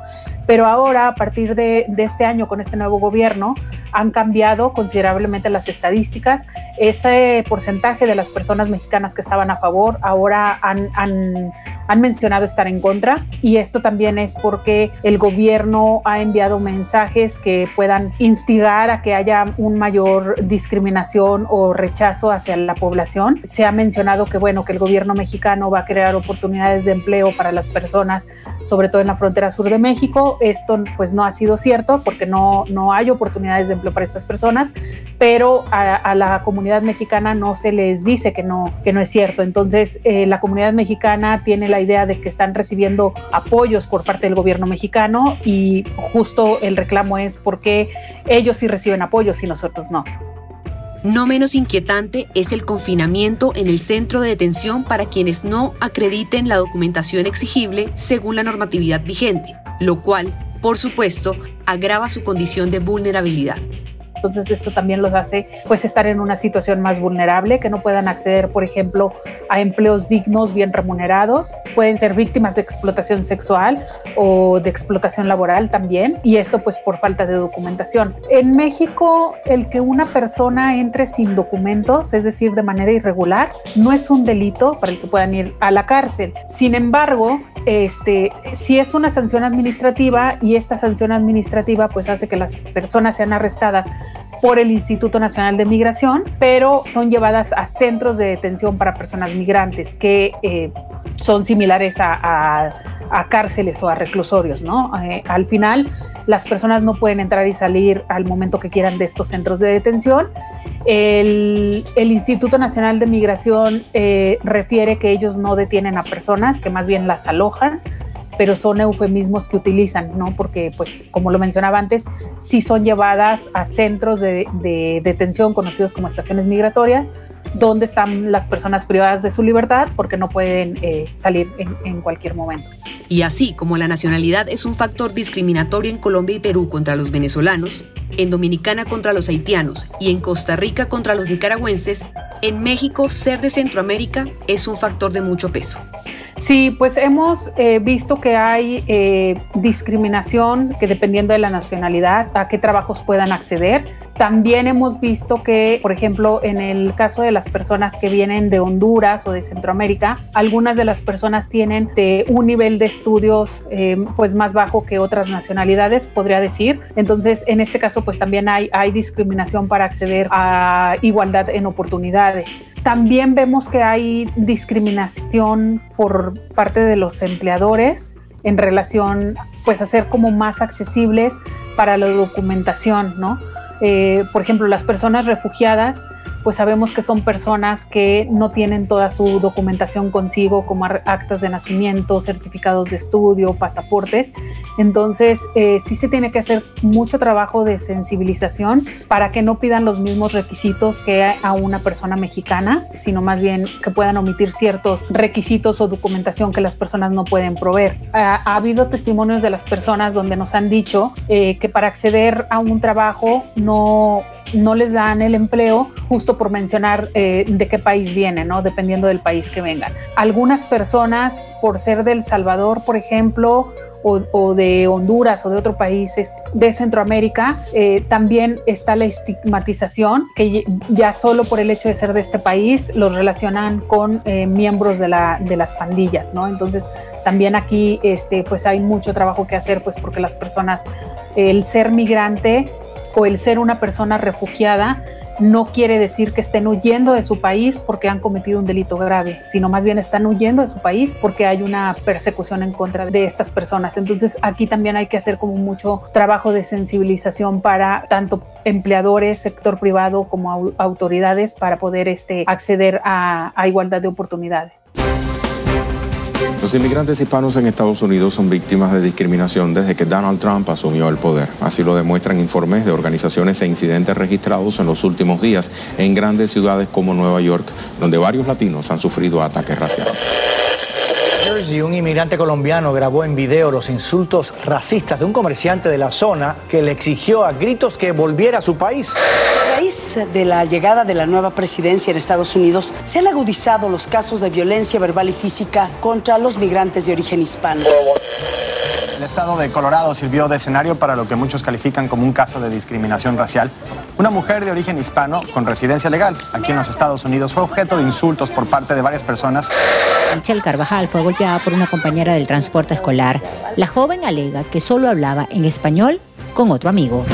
Pero ahora, a partir de, este año, con este nuevo gobierno, han cambiado considerablemente las estadísticas. Ese porcentaje de las personas mexicanas que estaban a favor ahora han, han, han mencionado estar en contra y esto también es porque el gobierno ha enviado mensajes que puedan instigar a que haya un mayor discriminación o rechazo hacia la población. Se ha mencionado que bueno, que el gobierno mexicano va a crear oportunidades de empleo para las personas, sobre todo en la frontera sur de México. Esto pues no ha sido cierto porque no, no hay oportunidades de empleo para estas personas, pero a, la comunidad mexicana no se les dice que no, que no es cierto. Entonces, eh, la comunidad mexicana tiene la idea de que están recibiendo apoyos por parte del gobierno mexicano y justo el reclamo es por qué ellos sí reciben apoyos y nosotros no. No menos inquietante es el confinamiento en el centro de detención para quienes no acrediten la documentación exigible según la normatividad vigente, lo cual, por supuesto, agrava su condición de vulnerabilidad. Entonces esto también los hace pues estar en una situación más vulnerable, que no puedan acceder, por ejemplo, a empleos dignos, bien remunerados. Pueden ser víctimas de explotación sexual o de explotación laboral también. Y esto pues por falta de documentación. En México, el que una persona entre sin documentos, es decir, de manera irregular, no es un delito para el que puedan ir a la cárcel. Sin embargo, este, si es una sanción administrativa y esta sanción administrativa pues hace que las personas sean arrestadas por el Instituto Nacional de Migración, pero son llevadas a centros de detención para personas migrantes que eh, son similares a, cárceles o a reclusorios, ¿no? Eh, al final, las personas no pueden entrar y salir al momento que quieran de estos centros de detención. El, Instituto Nacional de Migración eh, refiere que ellos no detienen a personas, que más bien las alojan pero son eufemismos que utilizan, ¿no? Porque, pues, como lo mencionaba antes, sí son llevadas a centros de, detención conocidos como estaciones migratorias, donde están las personas privadas de su libertad porque no pueden eh, salir en, en cualquier momento. Y así como la nacionalidad es un factor discriminatorio en Colombia y Perú contra los venezolanos, en Dominicana contra los haitianos y en Costa Rica contra los nicaragüenses, en México ser de Centroamérica es un factor de mucho peso. Sí, pues hemos eh, visto que hay eh, discriminación que dependiendo de la nacionalidad, a qué trabajos puedan acceder. También hemos visto que, por ejemplo, en el caso de las personas que vienen de Honduras o de Centroamérica, algunas de las personas tienen un nivel de estudios eh, pues más bajo que otras nacionalidades, podría decir. Entonces, en este caso, pues también hay discriminación para acceder a igualdad en oportunidades. También vemos que hay discriminación por parte de los empleadores en relación, pues, a ser como más accesibles para la documentación, ¿no? Eh, por ejemplo, las personas refugiadas pues sabemos que son personas que no tienen toda su documentación consigo, como actas de nacimiento, certificados de estudio, pasaportes. Entonces, eh, sí se tiene que hacer mucho trabajo de sensibilización para que no pidan los mismos requisitos que a una persona mexicana, sino más bien que puedan omitir ciertos requisitos o documentación que las personas no pueden proveer. Ha, habido testimonios de las personas donde nos han dicho eh, que para acceder a un trabajo no no les dan el empleo justo por mencionar eh, de qué país vienen, ¿no? Dependiendo del país que vengan. Algunas personas, por ser del Salvador, por ejemplo, o, de Honduras o de otro país de Centroamérica, eh, también está la estigmatización, que ya solo por el hecho de ser de este país los relacionan con eh, miembros de, la, de las pandillas, ¿no? Entonces también aquí este, pues hay mucho trabajo que hacer, pues porque las personas, el ser migrante, o el ser una persona refugiada no quiere decir que estén huyendo de su país porque han cometido un delito grave, sino más bien están huyendo de su país porque hay una persecución en contra de estas personas. Entonces aquí también hay que hacer como mucho trabajo de sensibilización para tanto empleadores, sector privado como autoridades para poder este, acceder a, a igualdad de oportunidades. Los inmigrantes hispanos en Estados Unidos son víctimas de discriminación desde que Donald Trump asumió el poder. Así lo demuestran informes de organizaciones e incidentes registrados en los últimos días en grandes ciudades como Nueva York, donde varios latinos han sufrido ataques raciales. Y un inmigrante colombiano grabó en video los insultos racistas de un comerciante de la zona que le exigió a gritos que volviera a su país. A raíz de la llegada de la nueva presidencia en Estados Unidos, se han agudizado los casos de violencia verbal y física contra los migrantes de origen hispano. El estado de Colorado sirvió de escenario para lo que muchos califican como un caso de discriminación racial. Una mujer de origen hispano con residencia legal aquí en los Estados Unidos fue objeto de insultos por parte de varias personas. Michelle Carvajal fue golpeada por una compañera del transporte escolar. La joven alega que solo hablaba en español con otro amigo.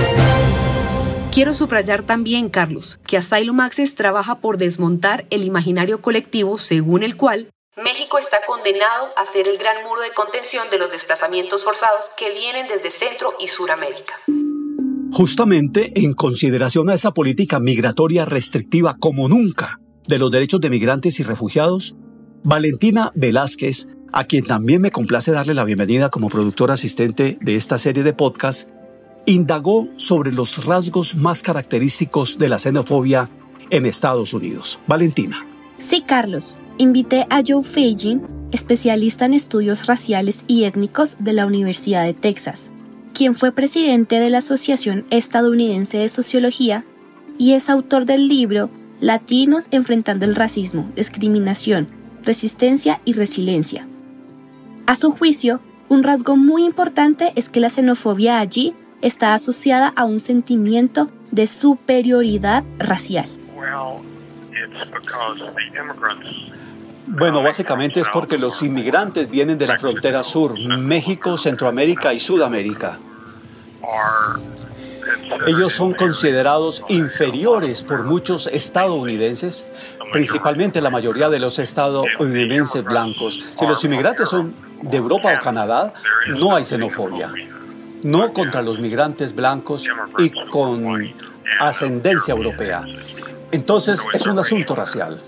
Quiero subrayar también, Carlos, que Asylum Access trabaja por desmontar el imaginario colectivo según el cual México está condenado a ser el gran muro de contención de los desplazamientos forzados que vienen desde Centro y Suramérica. Justamente en consideración a esa política migratoria restrictiva como nunca de los derechos de migrantes y refugiados, Valentina Velázquez, a quien también me complace darle la bienvenida como productora asistente de esta serie de podcast, indagó sobre los rasgos más característicos de la xenofobia en Estados Unidos. Valentina. Sí, Carlos invité a Joe Feijin, especialista en estudios raciales y étnicos de la Universidad de Texas, quien fue presidente de la Asociación Estadounidense de Sociología y es autor del libro Latinos enfrentando el racismo, discriminación, resistencia y resiliencia. A su juicio, un rasgo muy importante es que la xenofobia allí está asociada a un sentimiento de superioridad racial. Bueno, básicamente es porque los inmigrantes vienen de la frontera sur, México, Centroamérica y Sudamérica. Ellos son considerados inferiores por muchos estadounidenses, principalmente la mayoría de los estadounidenses blancos. Si los inmigrantes son de Europa o Canadá, no hay xenofobia. No contra los migrantes blancos y con ascendencia europea. Entonces es un asunto racial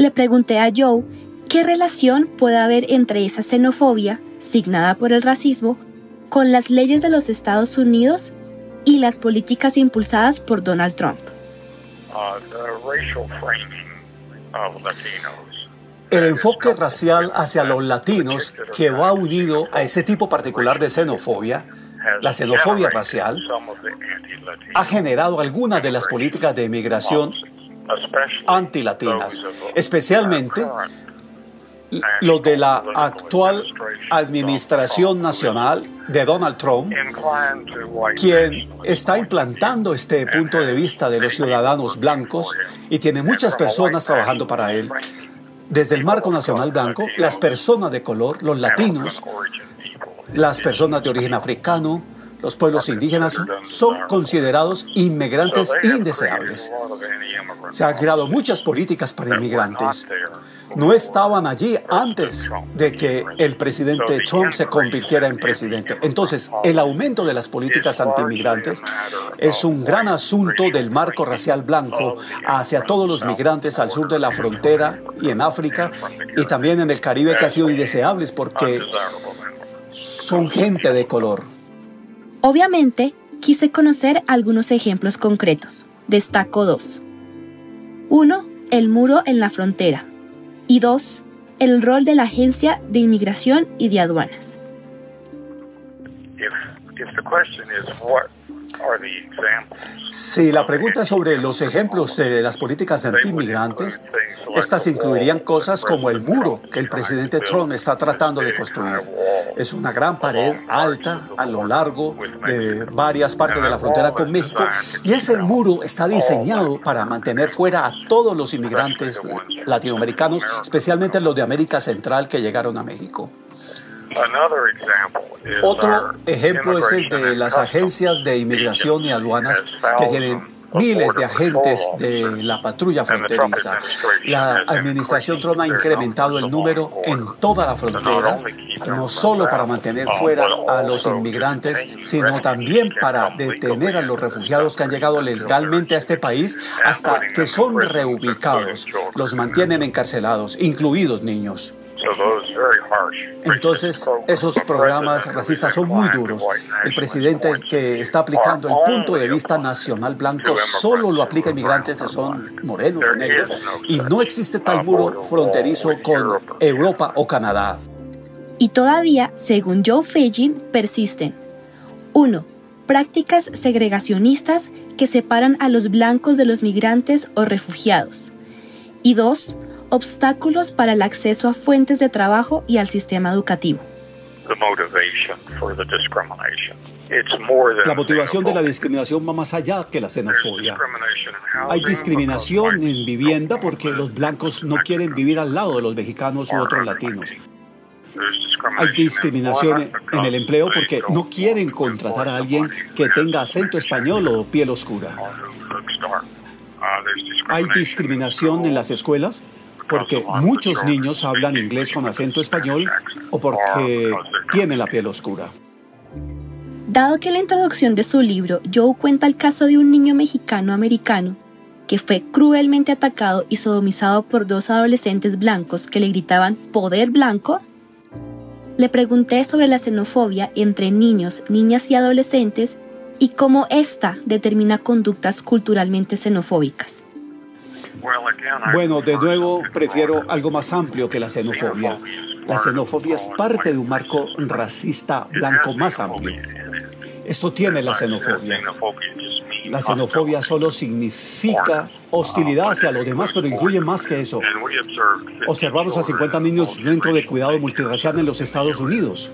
le pregunté a Joe qué relación puede haber entre esa xenofobia, signada por el racismo, con las leyes de los Estados Unidos y las políticas impulsadas por Donald Trump. El enfoque racial hacia los latinos que va unido a ese tipo particular de xenofobia, la xenofobia racial, ha generado algunas de las políticas de inmigración antilatinas, especialmente los de la actual administración nacional de Donald Trump, quien está implantando este punto de vista de los ciudadanos blancos y tiene muchas personas trabajando para él. Desde el marco nacional blanco, las personas de color, los latinos, las personas de origen africano, los pueblos indígenas son considerados inmigrantes indeseables. Se han creado muchas políticas para inmigrantes. No estaban allí antes de que el presidente Trump se convirtiera en presidente. Entonces, el aumento de las políticas anti-inmigrantes es un gran asunto del marco racial blanco hacia todos los migrantes al sur de la frontera y en África y también en el Caribe que ha sido indeseables porque son gente de color. Obviamente, quise conocer algunos ejemplos concretos. Destaco dos. Uno, el muro en la frontera. Y dos, el rol de la Agencia de Inmigración y de Aduanas. Si la pregunta es sobre los ejemplos de las políticas anti-inmigrantes, estas incluirían cosas como el muro que el presidente Trump está tratando de construir. Es una gran pared alta a lo largo de varias partes de la frontera con México y ese muro está diseñado para mantener fuera a todos los inmigrantes latinoamericanos, especialmente los de América Central que llegaron a México. Otro ejemplo es el de las agencias de inmigración y aduanas que tienen miles de agentes de la patrulla fronteriza. La administración Trump ha incrementado el número en toda la frontera, no solo para mantener fuera a los inmigrantes, sino también para detener a los refugiados que han llegado legalmente a este país hasta que son reubicados. Los mantienen encarcelados, incluidos niños. Entonces, esos programas racistas son muy duros. El presidente que está aplicando el punto de vista nacional blanco solo lo aplica a inmigrantes que son morenos o negros y no existe tal muro fronterizo con Europa o Canadá. Y todavía, según Joe Fagin, persisten. 1. Prácticas segregacionistas que separan a los blancos de los migrantes o refugiados. Y 2 obstáculos para el acceso a fuentes de trabajo y al sistema educativo. La motivación de la discriminación va más allá que la xenofobia. Hay discriminación en vivienda porque los blancos no quieren vivir al lado de los mexicanos u otros latinos. Hay discriminación en el empleo porque no quieren contratar a alguien que tenga acento español o piel oscura. Hay discriminación en las escuelas porque muchos niños hablan inglés con acento español o porque tienen la piel oscura. Dado que la introducción de su libro Joe cuenta el caso de un niño mexicano-americano que fue cruelmente atacado y sodomizado por dos adolescentes blancos que le gritaban poder blanco, le pregunté sobre la xenofobia entre niños, niñas y adolescentes y cómo ésta determina conductas culturalmente xenofóbicas. Bueno, de nuevo, prefiero algo más amplio que la xenofobia. La xenofobia es parte de un marco racista blanco más amplio. Esto tiene la xenofobia. La xenofobia solo significa hostilidad hacia los demás, pero incluye más que eso. Observamos a 50 niños dentro de cuidado multirracial en los Estados Unidos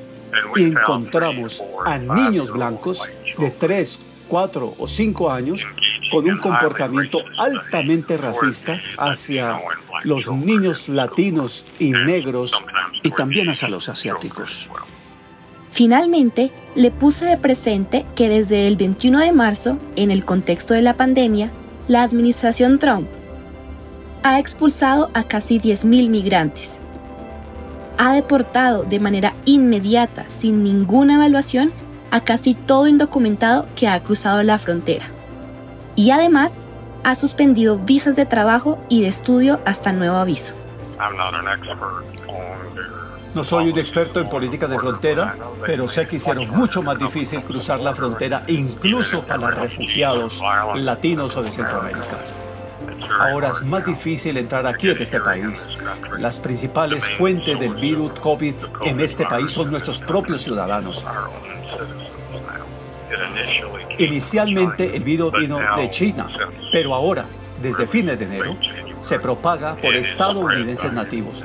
y encontramos a niños blancos de 3, 4 o 5 años con un comportamiento altamente racista hacia los niños latinos y negros y también hacia los asiáticos. Finalmente, le puse de presente que desde el 21 de marzo, en el contexto de la pandemia, la administración Trump ha expulsado a casi 10.000 migrantes. Ha deportado de manera inmediata, sin ninguna evaluación, a casi todo indocumentado que ha cruzado la frontera y además ha suspendido visas de trabajo y de estudio hasta nuevo aviso. No soy un experto en política de frontera, pero sé que hicieron mucho más difícil cruzar la frontera incluso para refugiados latinos o de Centroamérica. Ahora es más difícil entrar aquí en este país. Las principales fuentes del virus COVID en este país son nuestros propios ciudadanos. Inicialmente el virus vino de China, pero ahora, desde fines de enero, se propaga por estadounidenses nativos,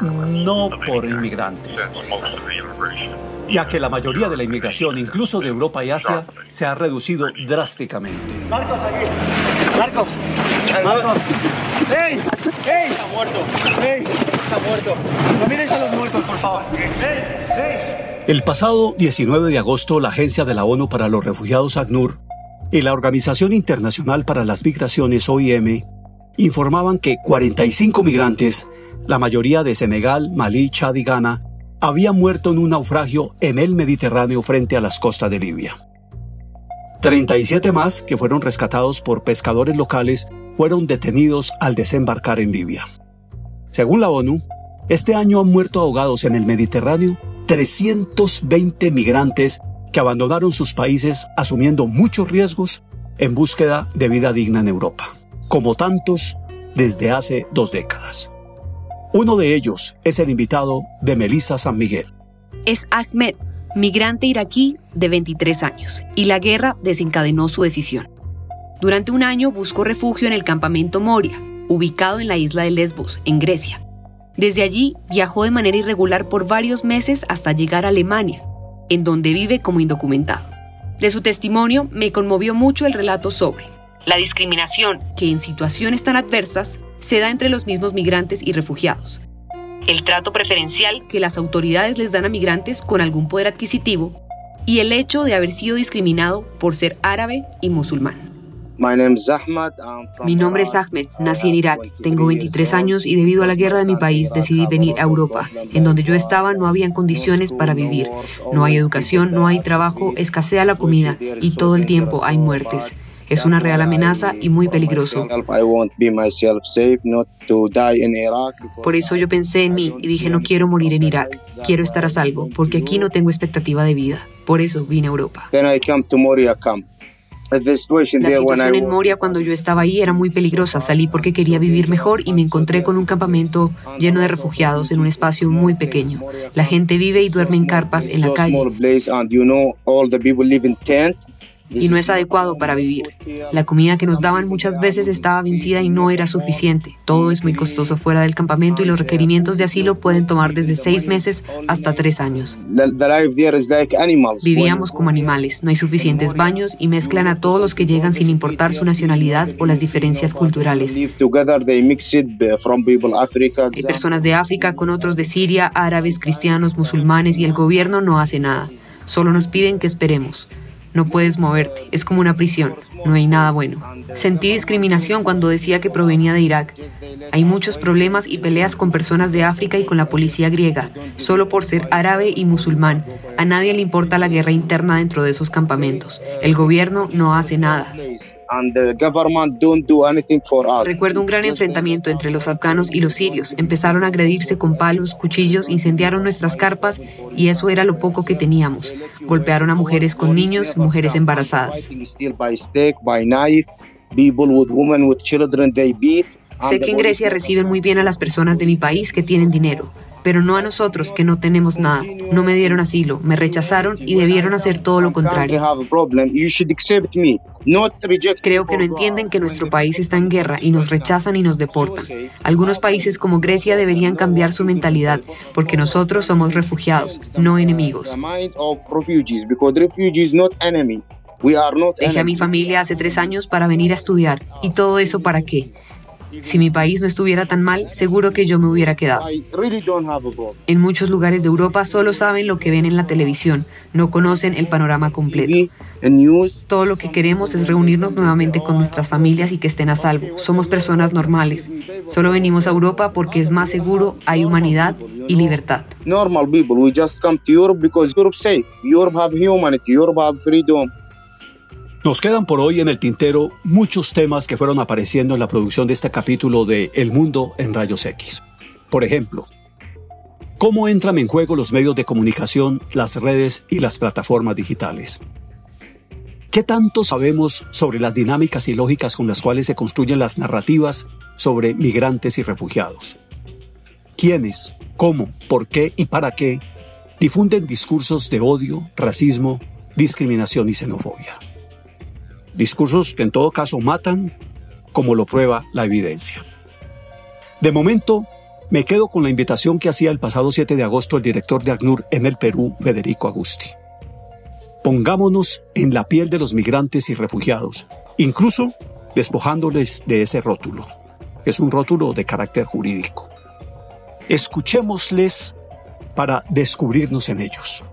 no por inmigrantes, ya que la mayoría de la inmigración, incluso de Europa y Asia, se ha reducido drásticamente. Marcos, aquí. Marcos. Marcos. ¡Ey! ¡Ey! Está muerto. ¡Ey! Está muerto. No mires a los muertos, por favor. ¡Ey! El pasado 19 de agosto, la Agencia de la ONU para los Refugiados ACNUR y la Organización Internacional para las Migraciones OIM informaban que 45 migrantes, la mayoría de Senegal, Malí, Chad y Ghana, habían muerto en un naufragio en el Mediterráneo frente a las costas de Libia. 37 más, que fueron rescatados por pescadores locales, fueron detenidos al desembarcar en Libia. Según la ONU, este año han muerto ahogados en el Mediterráneo 320 migrantes que abandonaron sus países asumiendo muchos riesgos en búsqueda de vida digna en Europa, como tantos desde hace dos décadas. Uno de ellos es el invitado de Melissa San Miguel. Es Ahmed, migrante iraquí de 23 años, y la guerra desencadenó su decisión. Durante un año buscó refugio en el campamento Moria, ubicado en la isla de Lesbos, en Grecia. Desde allí viajó de manera irregular por varios meses hasta llegar a Alemania, en donde vive como indocumentado. De su testimonio me conmovió mucho el relato sobre la discriminación que en situaciones tan adversas se da entre los mismos migrantes y refugiados, el trato preferencial que las autoridades les dan a migrantes con algún poder adquisitivo y el hecho de haber sido discriminado por ser árabe y musulmán. Mi nombre es Ahmed, nací en Irak, tengo 23 años y debido a la guerra de mi país decidí venir a Europa. En donde yo estaba no habían condiciones para vivir. No hay educación, no hay trabajo, escasea la comida y todo el tiempo hay muertes. Es una real amenaza y muy peligroso. Por eso yo pensé en mí y dije no quiero morir en Irak, quiero estar a salvo, porque aquí no tengo expectativa de vida. Por eso vine a Europa. La situación en Moria cuando yo estaba ahí era muy peligrosa. Salí porque quería vivir mejor y me encontré con un campamento lleno de refugiados en un espacio muy pequeño. La gente vive y duerme en carpas en la calle y no es adecuado para vivir. La comida que nos daban muchas veces estaba vencida y no era suficiente. Todo es muy costoso fuera del campamento y los requerimientos de asilo pueden tomar desde seis meses hasta tres años. Vivíamos como animales, no hay suficientes baños y mezclan a todos los que llegan sin importar su nacionalidad o las diferencias culturales. Hay personas de África con otros de Siria, árabes, cristianos, musulmanes y el gobierno no hace nada. Solo nos piden que esperemos. No puedes moverte, es como una prisión, no hay nada bueno. Sentí discriminación cuando decía que provenía de Irak. Hay muchos problemas y peleas con personas de África y con la policía griega, solo por ser árabe y musulmán. A nadie le importa la guerra interna dentro de esos campamentos. El gobierno no hace nada. Recuerdo un gran enfrentamiento entre los afganos y los sirios. Empezaron a agredirse con palos, cuchillos, incendiaron nuestras carpas y eso era lo poco que teníamos. Golpearon a mujeres con niños, mujeres embarazadas. Sé que en Grecia reciben muy bien a las personas de mi país que tienen dinero, pero no a nosotros que no tenemos nada. No me dieron asilo, me rechazaron y debieron hacer todo lo contrario. Creo que no entienden que nuestro país está en guerra y nos rechazan y nos deportan. Algunos países como Grecia deberían cambiar su mentalidad porque nosotros somos refugiados, no enemigos. Dejé a mi familia hace tres años para venir a estudiar. ¿Y todo eso para qué? Si mi país no estuviera tan mal, seguro que yo me hubiera quedado. En muchos lugares de Europa solo saben lo que ven en la televisión, no conocen el panorama completo. Todo lo que queremos es reunirnos nuevamente con nuestras familias y que estén a salvo. Somos personas normales. Solo venimos a Europa porque es más seguro, hay humanidad y libertad. Normal people, we just come to Europe because Europe safe. Europe have humanity, Europe have freedom. Nos quedan por hoy en el tintero muchos temas que fueron apareciendo en la producción de este capítulo de El Mundo en Rayos X. Por ejemplo, ¿cómo entran en juego los medios de comunicación, las redes y las plataformas digitales? ¿Qué tanto sabemos sobre las dinámicas y lógicas con las cuales se construyen las narrativas sobre migrantes y refugiados? ¿Quiénes, cómo, por qué y para qué difunden discursos de odio, racismo, discriminación y xenofobia? Discursos que en todo caso matan, como lo prueba la evidencia. De momento, me quedo con la invitación que hacía el pasado 7 de agosto el director de ACNUR en el Perú, Federico Agusti. Pongámonos en la piel de los migrantes y refugiados, incluso despojándoles de ese rótulo, es un rótulo de carácter jurídico. Escuchémosles para descubrirnos en ellos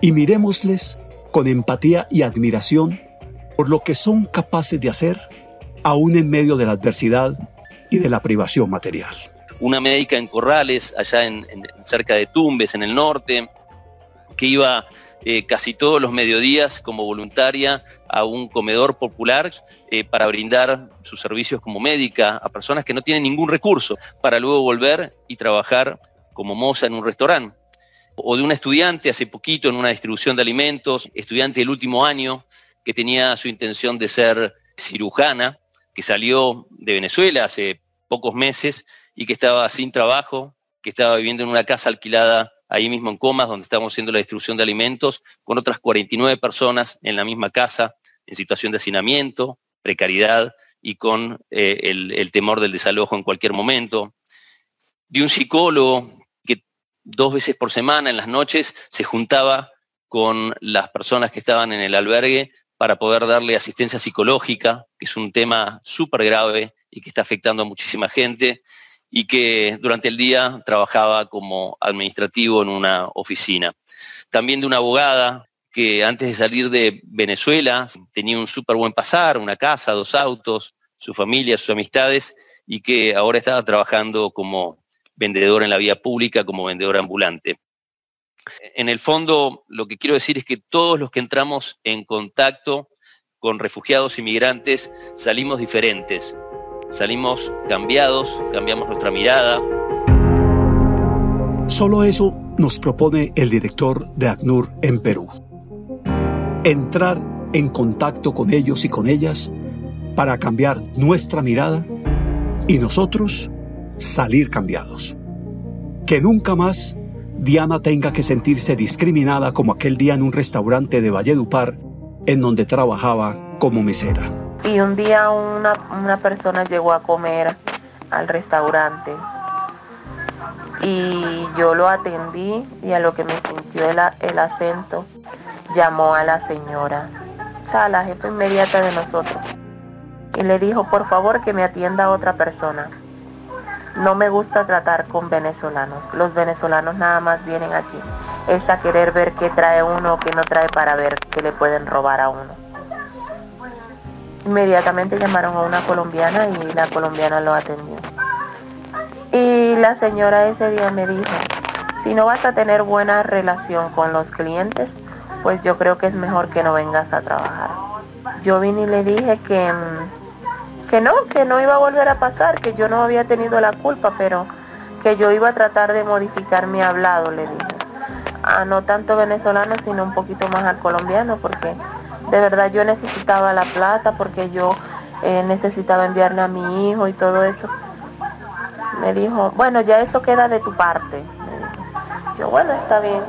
y mirémosles con empatía y admiración por lo que son capaces de hacer aún en medio de la adversidad y de la privación material. Una médica en Corrales, allá en, cerca de Tumbes, en el norte, que iba eh, casi todos los mediodías como voluntaria a un comedor popular eh, para brindar sus servicios como médica a personas que no tienen ningún recurso, para luego volver y trabajar como moza en un restaurante. O de un estudiante hace poquito en una distribución de alimentos, estudiante del último año, que tenía su intención de ser cirujana, que salió de Venezuela hace pocos meses y que estaba sin trabajo, que estaba viviendo en una casa alquilada ahí mismo en Comas, donde estábamos haciendo la distribución de alimentos, con otras 49 personas en la misma casa, en situación de hacinamiento, precariedad y con eh, el, el temor del desalojo en cualquier momento. De un psicólogo que dos veces por semana en las noches se juntaba con las personas que estaban en el albergue para poder darle asistencia psicológica, que es un tema súper grave y que está afectando a muchísima gente, y que durante el día trabajaba como administrativo en una oficina. También de una abogada que antes de salir de Venezuela tenía un súper buen pasar, una casa, dos autos, su familia, sus amistades, y que ahora estaba trabajando como vendedor en la vía pública, como vendedor ambulante. En el fondo, lo que quiero decir es que todos los que entramos en contacto con refugiados y migrantes salimos diferentes, salimos cambiados, cambiamos nuestra mirada. Solo eso nos propone el director de ACNUR en Perú. Entrar en contacto con ellos y con ellas para cambiar nuestra mirada y nosotros salir cambiados. Que nunca más Diana tenga que sentirse discriminada como aquel día en un restaurante de Valledupar en donde trabajaba como mesera. Y un día una, una persona llegó a comer al restaurante y yo lo atendí y a lo que me sintió el, el acento llamó a la señora, o sea, la jefa inmediata de nosotros y le dijo por favor que me atienda otra persona. No me gusta tratar con venezolanos. Los venezolanos nada más vienen aquí. Es a querer ver qué trae uno o qué no trae para ver qué le pueden robar a uno. Inmediatamente llamaron a una colombiana y la colombiana lo atendió. Y la señora ese día me dijo, si no vas a tener buena relación con los clientes, pues yo creo que es mejor que no vengas a trabajar. Yo vine y le dije que mm, que no, que no iba a volver a pasar, que yo no había tenido la culpa, pero que yo iba a tratar de modificar mi hablado, le dije. A no tanto venezolano, sino un poquito más al colombiano, porque de verdad yo necesitaba la plata, porque yo eh, necesitaba enviarle a mi hijo y todo eso. Me dijo, bueno, ya eso queda de tu parte. Yo, bueno, está bien.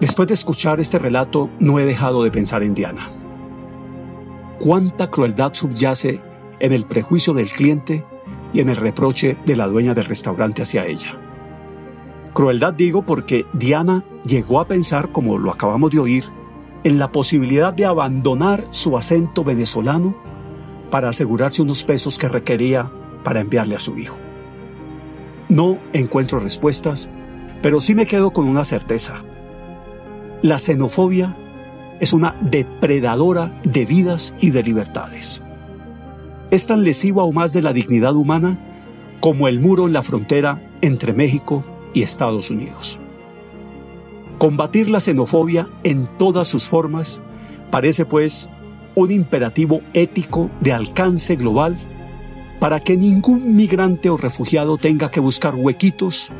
Después de escuchar este relato, no he dejado de pensar en Diana. ¿Cuánta crueldad subyace en el prejuicio del cliente y en el reproche de la dueña del restaurante hacia ella. Crueldad digo porque Diana llegó a pensar, como lo acabamos de oír, en la posibilidad de abandonar su acento venezolano para asegurarse unos pesos que requería para enviarle a su hijo. No encuentro respuestas, pero sí me quedo con una certeza. La xenofobia es una depredadora de vidas y de libertades es tan lesivo aún más de la dignidad humana como el muro en la frontera entre México y Estados Unidos. Combatir la xenofobia en todas sus formas parece pues un imperativo ético de alcance global para que ningún migrante o refugiado tenga que buscar huequitos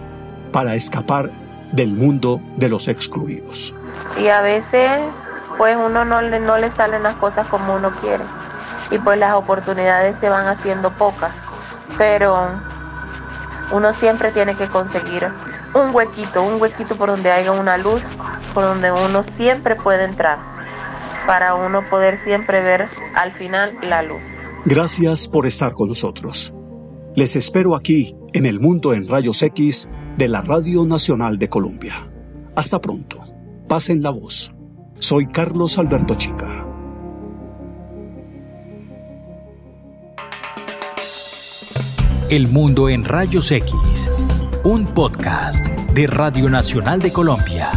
para escapar del mundo de los excluidos. Y a veces pues uno no le, no le salen las cosas como uno quiere y pues las oportunidades se van haciendo pocas. Pero uno siempre tiene que conseguir un huequito, un huequito por donde haya una luz, por donde uno siempre puede entrar, para uno poder siempre ver al final la luz. Gracias por estar con nosotros. Les espero aquí en el mundo en rayos X de la Radio Nacional de Colombia. Hasta pronto. Pasen la voz. Soy Carlos Alberto Chica. El Mundo en Rayos X, un podcast de Radio Nacional de Colombia.